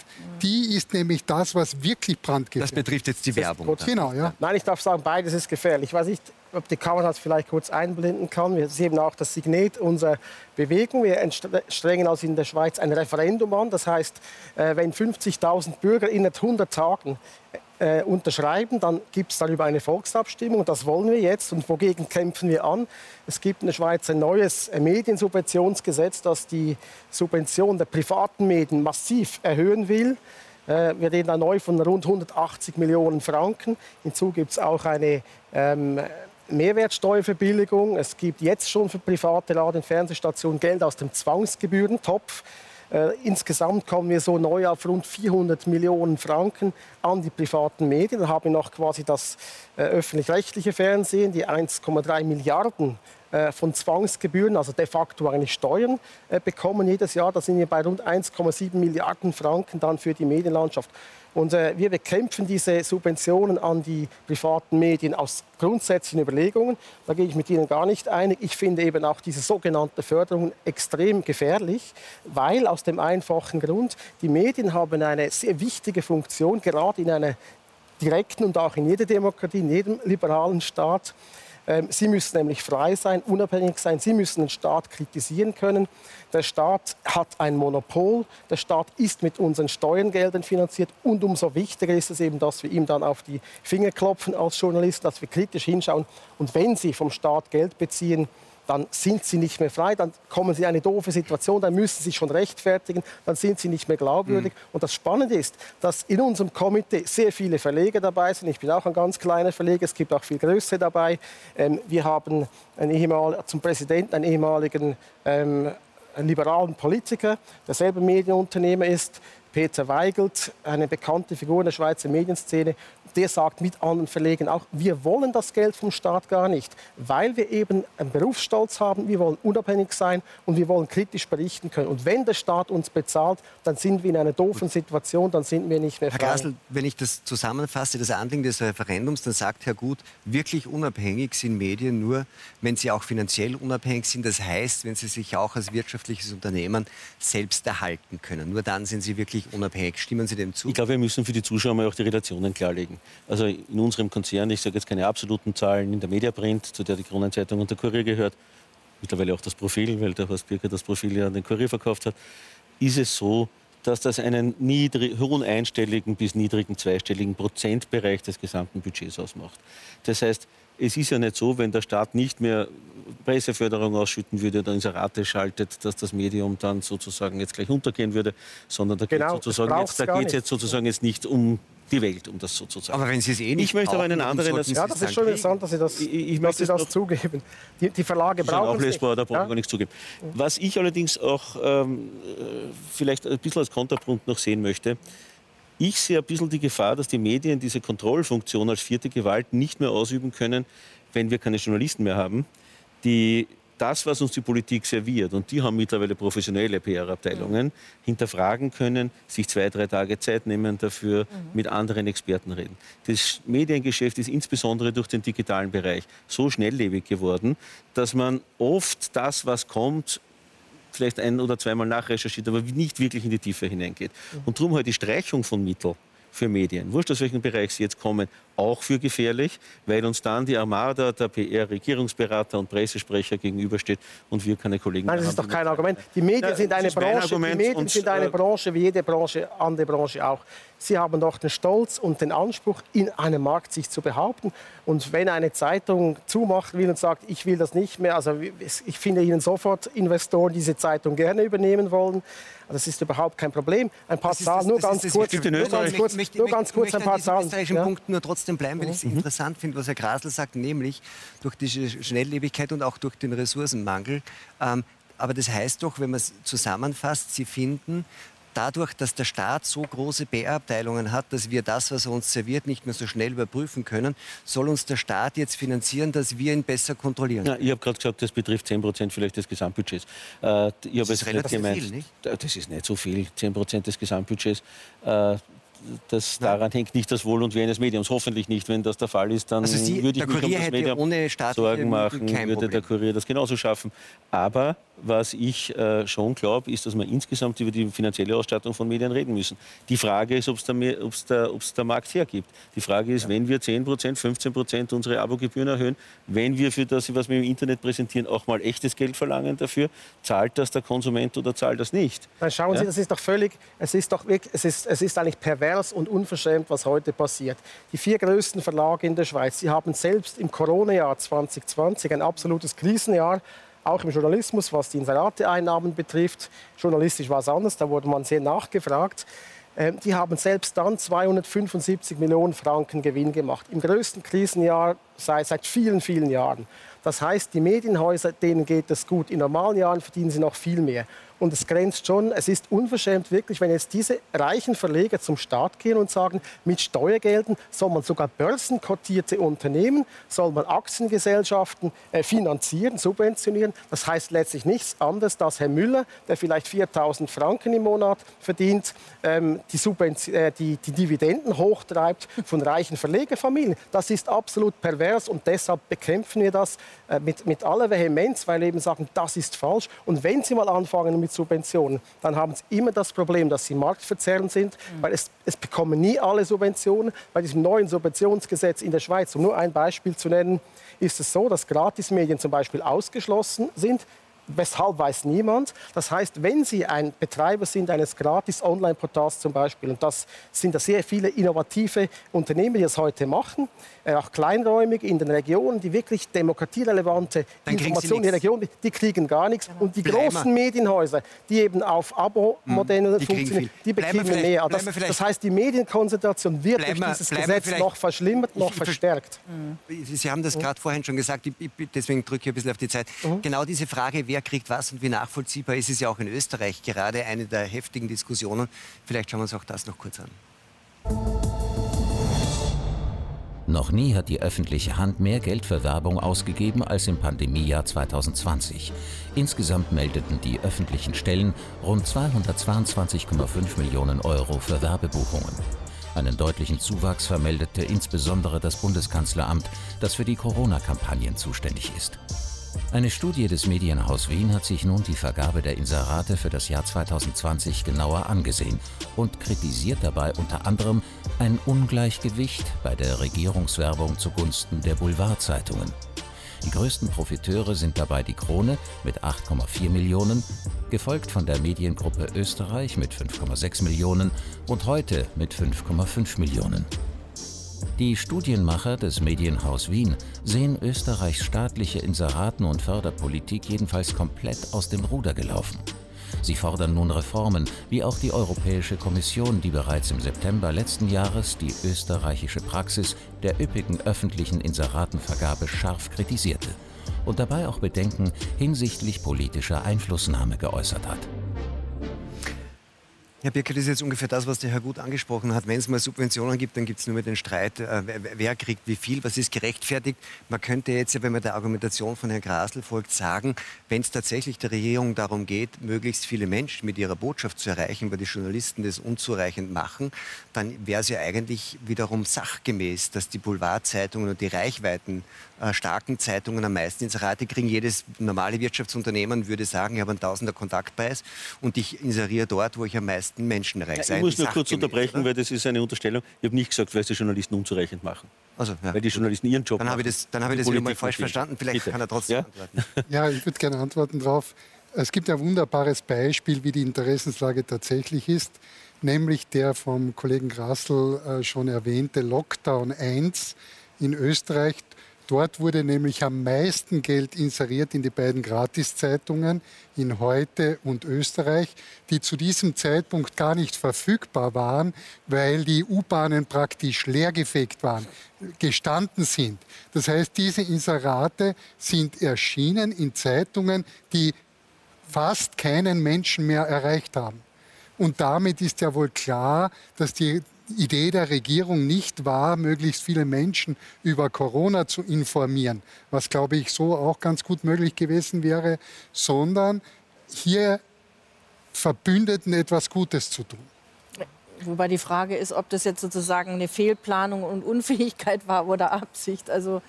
Die ist nämlich das, was wirklich brandgefährlich ist. Das betrifft jetzt die Werbung. Genau, ja. Nein, ich darf sagen, beides ist gefährlich. Ich weiß nicht, ob die Kamera das vielleicht kurz einblenden kann. Wir sehen auch das Signet unserer Bewegung. Wir strengen also in der Schweiz ein Referendum an. Das heißt, äh, wenn 50.000 Bürger in 100 Tagen äh, unterschreiben, dann gibt es darüber eine Volksabstimmung. Das wollen wir jetzt. Und wogegen kämpfen wir an? Es gibt in der Schweiz ein neues äh, Mediensubventionsgesetz, das die Subvention der privaten Medien massiv erhöhen will. Äh, wir reden da neu von rund 180 Millionen Franken. Hinzu gibt es auch eine ähm, Mehrwertsteuerverbilligung. Es gibt jetzt schon für private Radio- und Fernsehstationen Geld aus dem Zwangsgebührentopf. Äh, insgesamt kommen wir so neu auf rund 400 Millionen Franken an die privaten Medien. Dann haben wir noch quasi das äh, öffentlich-rechtliche Fernsehen, die 1,3 Milliarden äh, von Zwangsgebühren, also de facto eigentlich Steuern äh, bekommen jedes Jahr. Da sind wir bei rund 1,7 Milliarden Franken dann für die Medienlandschaft. Und äh, wir bekämpfen diese Subventionen an die privaten Medien aus grundsätzlichen Überlegungen. Da gehe ich mit Ihnen gar nicht einig. Ich finde eben auch diese sogenannte Förderung extrem gefährlich, weil aus dem einfachen Grund, die Medien haben eine sehr wichtige Funktion, gerade in einer direkten und auch in jeder Demokratie, in jedem liberalen Staat. Ähm, sie müssen nämlich frei sein, unabhängig sein. Sie müssen den Staat kritisieren können. Der Staat hat ein Monopol. Der Staat ist mit unseren Steuergeldern finanziert. Und umso wichtiger ist es eben, dass wir ihm dann auf die Finger klopfen als Journalist, dass wir kritisch hinschauen. Und wenn Sie vom Staat Geld beziehen, dann sind sie nicht mehr frei, dann kommen sie in eine doofe Situation, dann müssen sie sich schon rechtfertigen, dann sind sie nicht mehr glaubwürdig. Mhm. Und das Spannende ist, dass in unserem Komitee sehr viele Verleger dabei sind. Ich bin auch ein ganz kleiner Verleger, es gibt auch viel größere dabei. Ähm, wir haben einen ehemal, zum Präsidenten einen ehemaligen ähm, liberalen Politiker, der selber Medienunternehmer ist. Peter Weigelt, eine bekannte Figur in der Schweizer Medienszene, der sagt mit anderen Verlegen auch, wir wollen das Geld vom Staat gar nicht, weil wir eben einen Berufsstolz haben, wir wollen unabhängig sein und wir wollen kritisch berichten können. Und wenn der Staat uns bezahlt, dann sind wir in einer doofen Situation, dann sind wir nicht mehr frei. Herr Grasl, wenn ich das zusammenfasse, das Anliegen des Referendums, dann sagt Herr Gut, wirklich unabhängig sind Medien nur, wenn sie auch finanziell unabhängig sind. Das heißt, wenn sie sich auch als wirtschaftliches Unternehmen selbst erhalten können. Nur dann sind sie wirklich wirklich unabhängig. Stimmen Sie dem zu? Ich glaube, wir müssen für die Zuschauer mal auch die Relationen klarlegen. Also in unserem Konzern, ich sage jetzt keine absoluten Zahlen, in der Mediaprint, zu der die Kronenzeitung und der Kurier gehört, mittlerweile auch das Profil, weil der Horst Birker das Profil ja an den Kurier verkauft hat, ist es so, dass das einen niedrig, hohen einstelligen bis niedrigen zweistelligen Prozentbereich des gesamten Budgets ausmacht. Das heißt, es ist ja nicht so, wenn der Staat nicht mehr Presseförderung ausschütten würde oder Inserate schaltet, dass das Medium dann sozusagen jetzt gleich untergehen würde, sondern da genau, geht sozusagen jetzt, da geht es jetzt sozusagen jetzt nicht um die Welt, um das sozusagen. Aber wenn Sie es eh nicht Ich möchte aber einen anderen... Das, ja, das ist schon interessant, dass Sie das, ich, ich dass Sie das zugeben. Die, die Verlage brauchen es nicht. Da brauchen ja? wir nichts zugeben. Was ich allerdings auch ähm, vielleicht ein bisschen als Konterpunkt noch sehen möchte, ich sehe ein bisschen die Gefahr, dass die Medien diese Kontrollfunktion als vierte Gewalt nicht mehr ausüben können, wenn wir keine Journalisten mehr haben, die das, was uns die Politik serviert, und die haben mittlerweile professionelle PR-Abteilungen, mhm. hinterfragen können, sich zwei, drei Tage Zeit nehmen dafür, mhm. mit anderen Experten reden. Das Mediengeschäft ist insbesondere durch den digitalen Bereich so schnelllebig geworden, dass man oft das, was kommt, vielleicht ein oder zweimal nachrecherchiert, aber nicht wirklich in die Tiefe hineingeht. Mhm. Und darum halt die Streichung von Mitteln für Medien, wurscht aus welchem Bereich sie jetzt kommen, auch für gefährlich, weil uns dann die Armada der PR-Regierungsberater und Pressesprecher gegenübersteht und wir keine Kollegen Nein, das ist doch kein Argument. Die Medien, sind, eine Branche, die Medien sind eine äh, Branche, wie jede Branche, andere Branche auch. Sie haben doch den Stolz und den Anspruch, in einem Markt sich zu behaupten. Und wenn eine Zeitung zumachen will und sagt, ich will das nicht mehr, also ich finde Ihnen sofort Investoren, die diese Zeitung gerne übernehmen wollen. Das ist überhaupt kein Problem. Ein paar Zahlen, nur ganz kurz. Nur ganz kurz, nur ganz kurz ein paar Zahlen. Ich möchte an Punkt nur trotzdem bleiben, weil ich es mhm. interessant finde, was Herr Grasl sagt, nämlich durch diese Schnelllebigkeit und auch durch den Ressourcenmangel. Ähm, aber das heißt doch, wenn man es zusammenfasst, Sie finden, dadurch, dass der Staat so große PR-Abteilungen hat, dass wir das, was er uns serviert, nicht mehr so schnell überprüfen können, soll uns der Staat jetzt finanzieren, dass wir ihn besser kontrollieren. Ja, ich habe gerade gesagt, das betrifft 10 Prozent vielleicht des Gesamtbudgets. Äh, das ist relativ gemeint, viel, nicht? Das ist nicht so viel, 10 Prozent des Gesamtbudgets. Äh, das, daran hängt nicht das Wohl und Wehe eines Mediums. Hoffentlich nicht. Wenn das der Fall ist, dann also Sie, würde ich mich um das Medium Sorgen machen, würde Problem. der Kurier das genauso schaffen. Aber was ich äh, schon glaube, ist, dass wir insgesamt über die finanzielle Ausstattung von Medien reden müssen. Die Frage ist, ob es der, der, der Markt hergibt. Die Frage ist, ja. wenn wir 10% 15% unsere Abogebühren erhöhen, wenn wir für das, was wir im Internet präsentieren, auch mal echtes Geld verlangen dafür, zahlt das der Konsument oder zahlt das nicht? Dann schauen Sie, ja? das ist doch völlig, es ist doch wirklich, es ist, es ist eigentlich pervers und unverschämt, was heute passiert. Die vier größten Verlage in der Schweiz, sie haben selbst im Corona-Jahr 2020 ein absolutes Krisenjahr auch im Journalismus, was die Inserateeinnahmen betrifft. Journalistisch war es anders, da wurde man sehr nachgefragt. Ähm, die haben selbst dann 275 Millionen Franken Gewinn gemacht. Im größten Krisenjahr seit, seit vielen, vielen Jahren. Das heißt, die Medienhäuser, denen geht es gut. In normalen Jahren verdienen sie noch viel mehr. Und es grenzt schon, es ist unverschämt wirklich, wenn jetzt diese reichen Verleger zum Staat gehen und sagen, mit Steuergeldern soll man sogar börsenkotierte Unternehmen, soll man Aktiengesellschaften äh, finanzieren, subventionieren. Das heißt letztlich nichts anderes, dass Herr Müller, der vielleicht 4000 Franken im Monat verdient, ähm, die, äh, die, die Dividenden hochtreibt von reichen Verlegerfamilien. Das ist absolut pervers und deshalb bekämpfen wir das äh, mit, mit aller Vehemenz, weil eben sagen, das ist falsch. Und wenn Sie mal anfangen mit Subventionen, dann haben Sie immer das Problem, dass sie marktverzerrend sind, mhm. weil es, es bekommen nie alle Subventionen. Bei diesem neuen Subventionsgesetz in der Schweiz, um nur ein Beispiel zu nennen, ist es so, dass Gratismedien zum Beispiel ausgeschlossen sind. Weshalb weiß niemand. Das heißt, wenn Sie ein Betreiber sind eines Gratis-Online-Portals zum Beispiel, und das sind da sehr viele innovative Unternehmen, die das heute machen, äh, auch kleinräumig in den Regionen, die wirklich demokratierelevante Informationen in der Region, die kriegen gar nichts. Genau. Und die Bleiben großen Medienhäuser, die eben auf Abo-Modellen hm, funktionieren, die bekommen mehr. Das, das, heißt, die Medienkonzentration wird durch dieses Gesetz noch verschlimmert, noch ich, verstärkt. Sie haben das gerade vorhin schon gesagt, deswegen drücke ich ein bisschen auf die Zeit. Mhm. Genau diese Frage, wer kriegt was und wie nachvollziehbar ist es ja auch in Österreich gerade eine der heftigen Diskussionen. Vielleicht schauen wir uns auch das noch kurz an. Noch nie hat die öffentliche Hand mehr Geld für Werbung ausgegeben als im Pandemiejahr 2020. Insgesamt meldeten die öffentlichen Stellen rund 222,5 Millionen Euro für Werbebuchungen. Einen deutlichen Zuwachs vermeldete insbesondere das Bundeskanzleramt, das für die Corona-Kampagnen zuständig ist. Eine Studie des Medienhaus Wien hat sich nun die Vergabe der Inserate für das Jahr 2020 genauer angesehen und kritisiert dabei unter anderem ein Ungleichgewicht bei der Regierungswerbung zugunsten der Boulevardzeitungen. Die größten Profiteure sind dabei die Krone mit 8,4 Millionen, gefolgt von der Mediengruppe Österreich mit 5,6 Millionen und heute mit 5,5 Millionen. Die Studienmacher des Medienhaus Wien sehen Österreichs staatliche Inseraten- und Förderpolitik jedenfalls komplett aus dem Ruder gelaufen. Sie fordern nun Reformen, wie auch die Europäische Kommission, die bereits im September letzten Jahres die österreichische Praxis der üppigen öffentlichen Inseratenvergabe scharf kritisierte und dabei auch Bedenken hinsichtlich politischer Einflussnahme geäußert hat. Herr Birker, das ist jetzt ungefähr das, was der Herr Gut angesprochen hat. Wenn es mal Subventionen gibt, dann gibt es nur mehr den Streit, äh, wer kriegt wie viel, was ist gerechtfertigt. Man könnte jetzt, wenn man der Argumentation von Herrn Grasl folgt, sagen, wenn es tatsächlich der Regierung darum geht, möglichst viele Menschen mit ihrer Botschaft zu erreichen, weil die Journalisten das unzureichend machen, dann wäre es ja eigentlich wiederum sachgemäß, dass die Boulevardzeitungen und die Reichweiten äh, starken Zeitungen am meisten Inserate kriegen. Jedes normale Wirtschaftsunternehmen würde sagen, ich habe einen Tausender Kontaktpreis und ich inseriere dort, wo ich am meisten menschenreich ja, sein. Ich muss nur kurz unterbrechen, oder? weil das ist eine Unterstellung. Ich habe nicht gesagt, weil es die Journalisten unzureichend machen. Also, ja. Weil die Journalisten ihren Job Dann habe ich machen. das, dann habe ich das wieder mal falsch verstanden. Vielleicht Bitte. kann er trotzdem Ja? antworten. (laughs) Ja, ich würde gerne antworten darauf. Es gibt ein wunderbares Beispiel, wie die Interessenslage tatsächlich ist, nämlich der vom Kollegen Grassl äh, schon erwähnte Lockdown 1 in Österreich. Dort wurde nämlich am meisten Geld inseriert in die beiden Gratiszeitungen in Heute und Österreich, die zu diesem Zeitpunkt gar nicht verfügbar waren, weil die U-Bahnen praktisch leergefegt waren, gestanden sind. Das heißt, diese Inserate sind erschienen in Zeitungen, die fast keinen Menschen mehr erreicht haben. Und damit ist ja wohl klar, dass die Idee der Regierung nicht war, möglichst viele Menschen über Corona zu informieren, was, glaube ich, so auch ganz gut möglich gewesen wäre, sondern hier Verbündeten etwas Gutes zu tun. Wobei die Frage ist, ob das jetzt sozusagen eine Fehlplanung und Unfähigkeit war oder Absicht. Also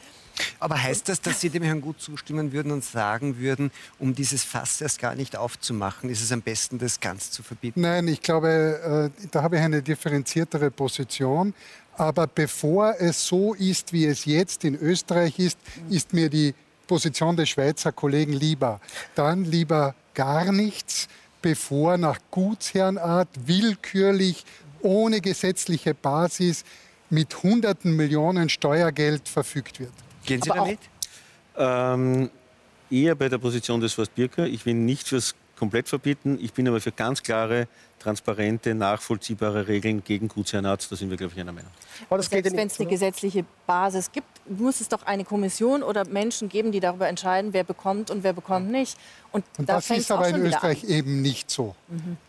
Aber heißt das, dass Sie dem Herrn Gut zustimmen würden und sagen würden, um dieses Fass erst gar nicht aufzumachen, ist es am besten, das ganz zu verbieten? Nein, ich glaube, äh, da habe ich eine differenziertere Position. Aber bevor es so ist, wie es jetzt in Österreich ist, ist mir die Position des Schweizer Kollegen lieber. Dann lieber gar nichts, bevor nach Gutsherrenart willkürlich, ohne gesetzliche Basis, mit hunderten Millionen Steuergeld verfügt wird. Gehen Sie Aber damit? Ähm, eher bei der Position des Horst Birker. Ich bin nicht fürs komplett verbieten. Ich bin aber für ganz klare, transparente, nachvollziehbare Regeln gegen Gutsherrenarzt. Da sind wir, glaube ich, einer Meinung. Aber das selbst wenn es eine gesetzliche Basis gibt, muss es doch eine Kommission oder Menschen geben, die darüber entscheiden, wer bekommt und wer bekommt nicht. Und, Und da das ist aber in wieder an. Österreich eben nicht so.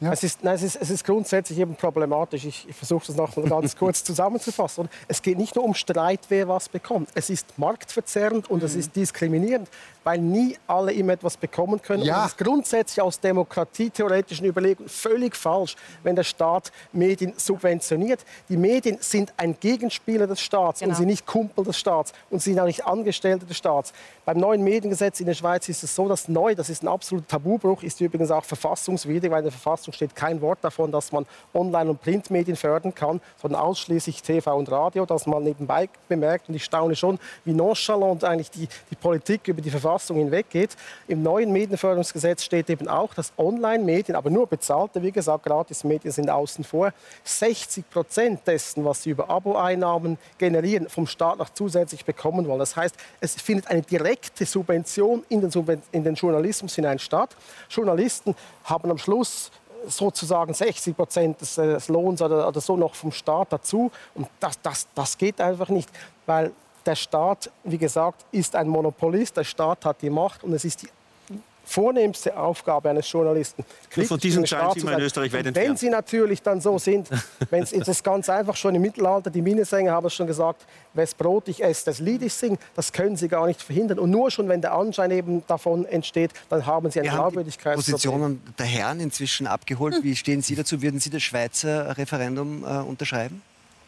Ja? Es ist, nein, es, ist, es ist grundsätzlich eben problematisch. Ich, ich versuche das noch mal ganz (laughs) kurz zusammenzufassen. Und es geht nicht nur um Streit, wer was bekommt. Es ist marktverzerrend und es ist diskriminierend, weil nie alle immer etwas bekommen können. Ja. Und es ist grundsätzlich aus demokratietheoretischen Überlegungen völlig falsch, wenn der Staat Medien subventioniert. Die Medien sind ein Gegenspieler des Staats Genau. und sind nicht Kumpel des Staats und sind auch nicht Angestellte des Staats. Beim neuen Mediengesetz in der Schweiz ist es so, dass neu, das ist ein absoluter Tabubruch, ist übrigens auch verfassungswidrig, weil in der Verfassung steht kein Wort davon, dass man Online- und Printmedien fördern kann, sondern ausschließlich TV und Radio, das mal nebenbei bemerkt. Und ich staune schon, wie nonchalant eigentlich die, die Politik über die Verfassung hinweggeht. Im neuen Medienförderungsgesetz steht eben auch, dass Online-Medien, aber nur bezahlte, wie gesagt, Gratis-Medien sind außen vor, 60 Prozent dessen, was sie über Abo-Einnahmen generieren, vom Staat noch zusätzlich bekommen wollen. Das heißt, es findet eine direkte Subvention in den, Subven in den Journalismus hinein statt. Journalisten haben am Schluss sozusagen 60 Prozent des, äh, des Lohns oder, oder so noch vom Staat dazu. Und das, das, das geht einfach nicht, weil der Staat, wie gesagt, ist ein Monopolist. Der Staat hat die Macht und es ist die vornehmste Aufgabe eines Journalisten. Nur von kritisch diesen Staat sind wir in. Österreich weit Und Wenn entfernt. sie natürlich dann so sind, (laughs) wenn es ist ganz einfach schon im Mittelalter, die Minnesänger haben es schon gesagt, wes Brot ich esse, das Lied ich sing, das können sie gar nicht verhindern. Und nur schon, wenn der Anschein eben davon entsteht, dann haben sie ein Wir haben die Glaubwürdigkeitsproblem. Positionen der Herren inzwischen abgeholt. Wie stehen Sie dazu? Würden Sie das Schweizer Referendum äh, unterschreiben?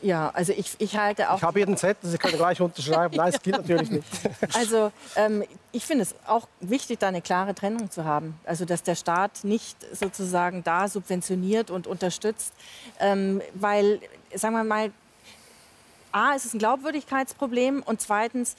Ja, also ich, ich halte auch Ich habe hier den Zettel, Sie können gleich unterschreiben. Nein, das gilt natürlich nicht. (laughs) Also ähm, ich finde es auch wichtig, da eine klare Trennung zu haben. Also dass der Staat nicht sozusagen da subventioniert und unterstützt, ähm, weil, sagen wir mal, A, ist es ein Glaubwürdigkeitsproblem und zweitens,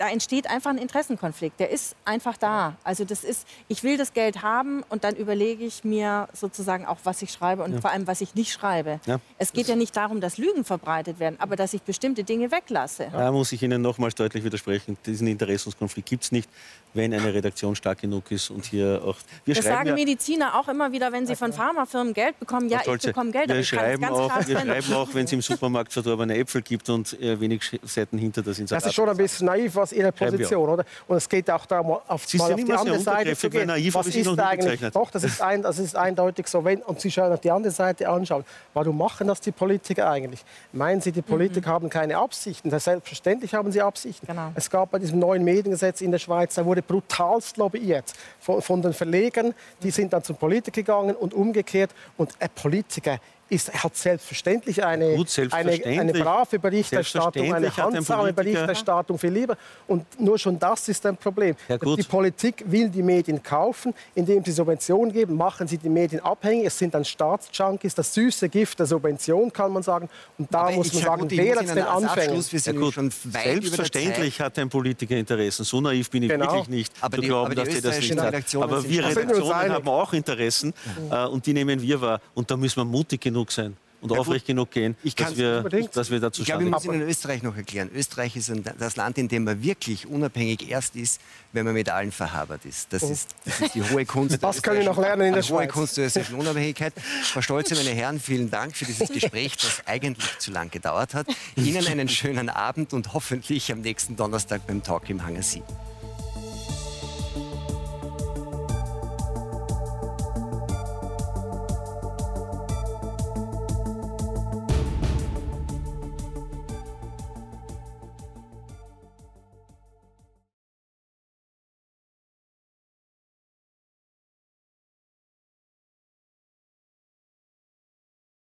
da entsteht einfach ein Interessenkonflikt. Der ist einfach da. Also das ist, ich will das Geld haben und dann überlege ich mir sozusagen auch, was ich schreibe und vor allem, was ich nicht schreibe. Ja. Es geht ja nicht darum, dass Lügen verbreitet werden, aber dass ich bestimmte Dinge weglasse. Da muss ich Ihnen nochmals deutlich widersprechen. Diesen Interessenskonflikt gibt es nicht, wenn eine Redaktion stark genug ist und hier auch. Wir Das schreiben sagen ja, Mediziner auch immer wieder, wenn sie von Pharmafirmen Geld bekommen. Ja, ich bekomme Geld, aber wir ich kann es schreiben, ganz auch, wir schreiben auch, wenn es im Supermarkt verdorbene Äpfel gibt und äh, wenig Seiten hinter das Inserat. Das ist schon ein bisschen naiv, was Ihre Schreiben wir Position, oder? Und es geht auch darum, auf, Sie mal auf die andere Seite zu gehen. naiv was ist eigentlich? Doch, das ist, ein, das ist eindeutig so. Wenn, und Sie schauen auf die andere Seite anschauen. Warum machen das die Politiker eigentlich? Meinen Sie, die Politiker haben keine Absichten? Selbstverständlich haben sie Absichten. Genau. Es gab bei diesem neuen Mediengesetz in der Schweiz, da wurde brutalst lobbyiert von, von den Verlegern. Die sind dann zum Politiker gegangen und umgekehrt. Und ein Politiker ist, hat selbstverständlich eine, Gut, selbstverständlich. eine, eine brave Berichterstattung, eine handsame Berichterstattung viel lieber. Und nur schon das ist ein Problem. Ja, die Politik will die Medien kaufen, indem sie Subventionen geben, machen sie die Medien abhängig. Es sind dann Staatsjunkies, das süße Gift der Subvention, kann man sagen. Und da Aber muss man sagen, wer jetzt den ja, gut. weit Selbstverständlich hat ein Politiker Interessen. So naiv bin ich Genau. wirklich nicht, Aber zu die- glauben, dass die das nicht hat. Aber wir Redaktionen haben auch Interessen äh, und die nehmen wir wahr. Und da müssen wir mutig genug sein und gut. aufrecht genug gehen, Ich dass wir, dass wir dazu Ich glaube, wir müssen in Österreich noch erklären. Österreich ist ein, das Land, in dem man wirklich unabhängig erst ist, wenn man mit allen verhabert ist. Das ist, das ist die hohe Kunst. (laughs) der Das kann ich noch österreichischen- lernen in der die hohe Schweiz. Kunst der österreichischen (laughs) Unabhängigkeit. Frau Stolze, meine Herren, vielen Dank für dieses Gespräch, das eigentlich zu lang gedauert hat. Ihnen einen schönen Abend und hoffentlich am nächsten Donnerstag beim Talk im Hangar 7.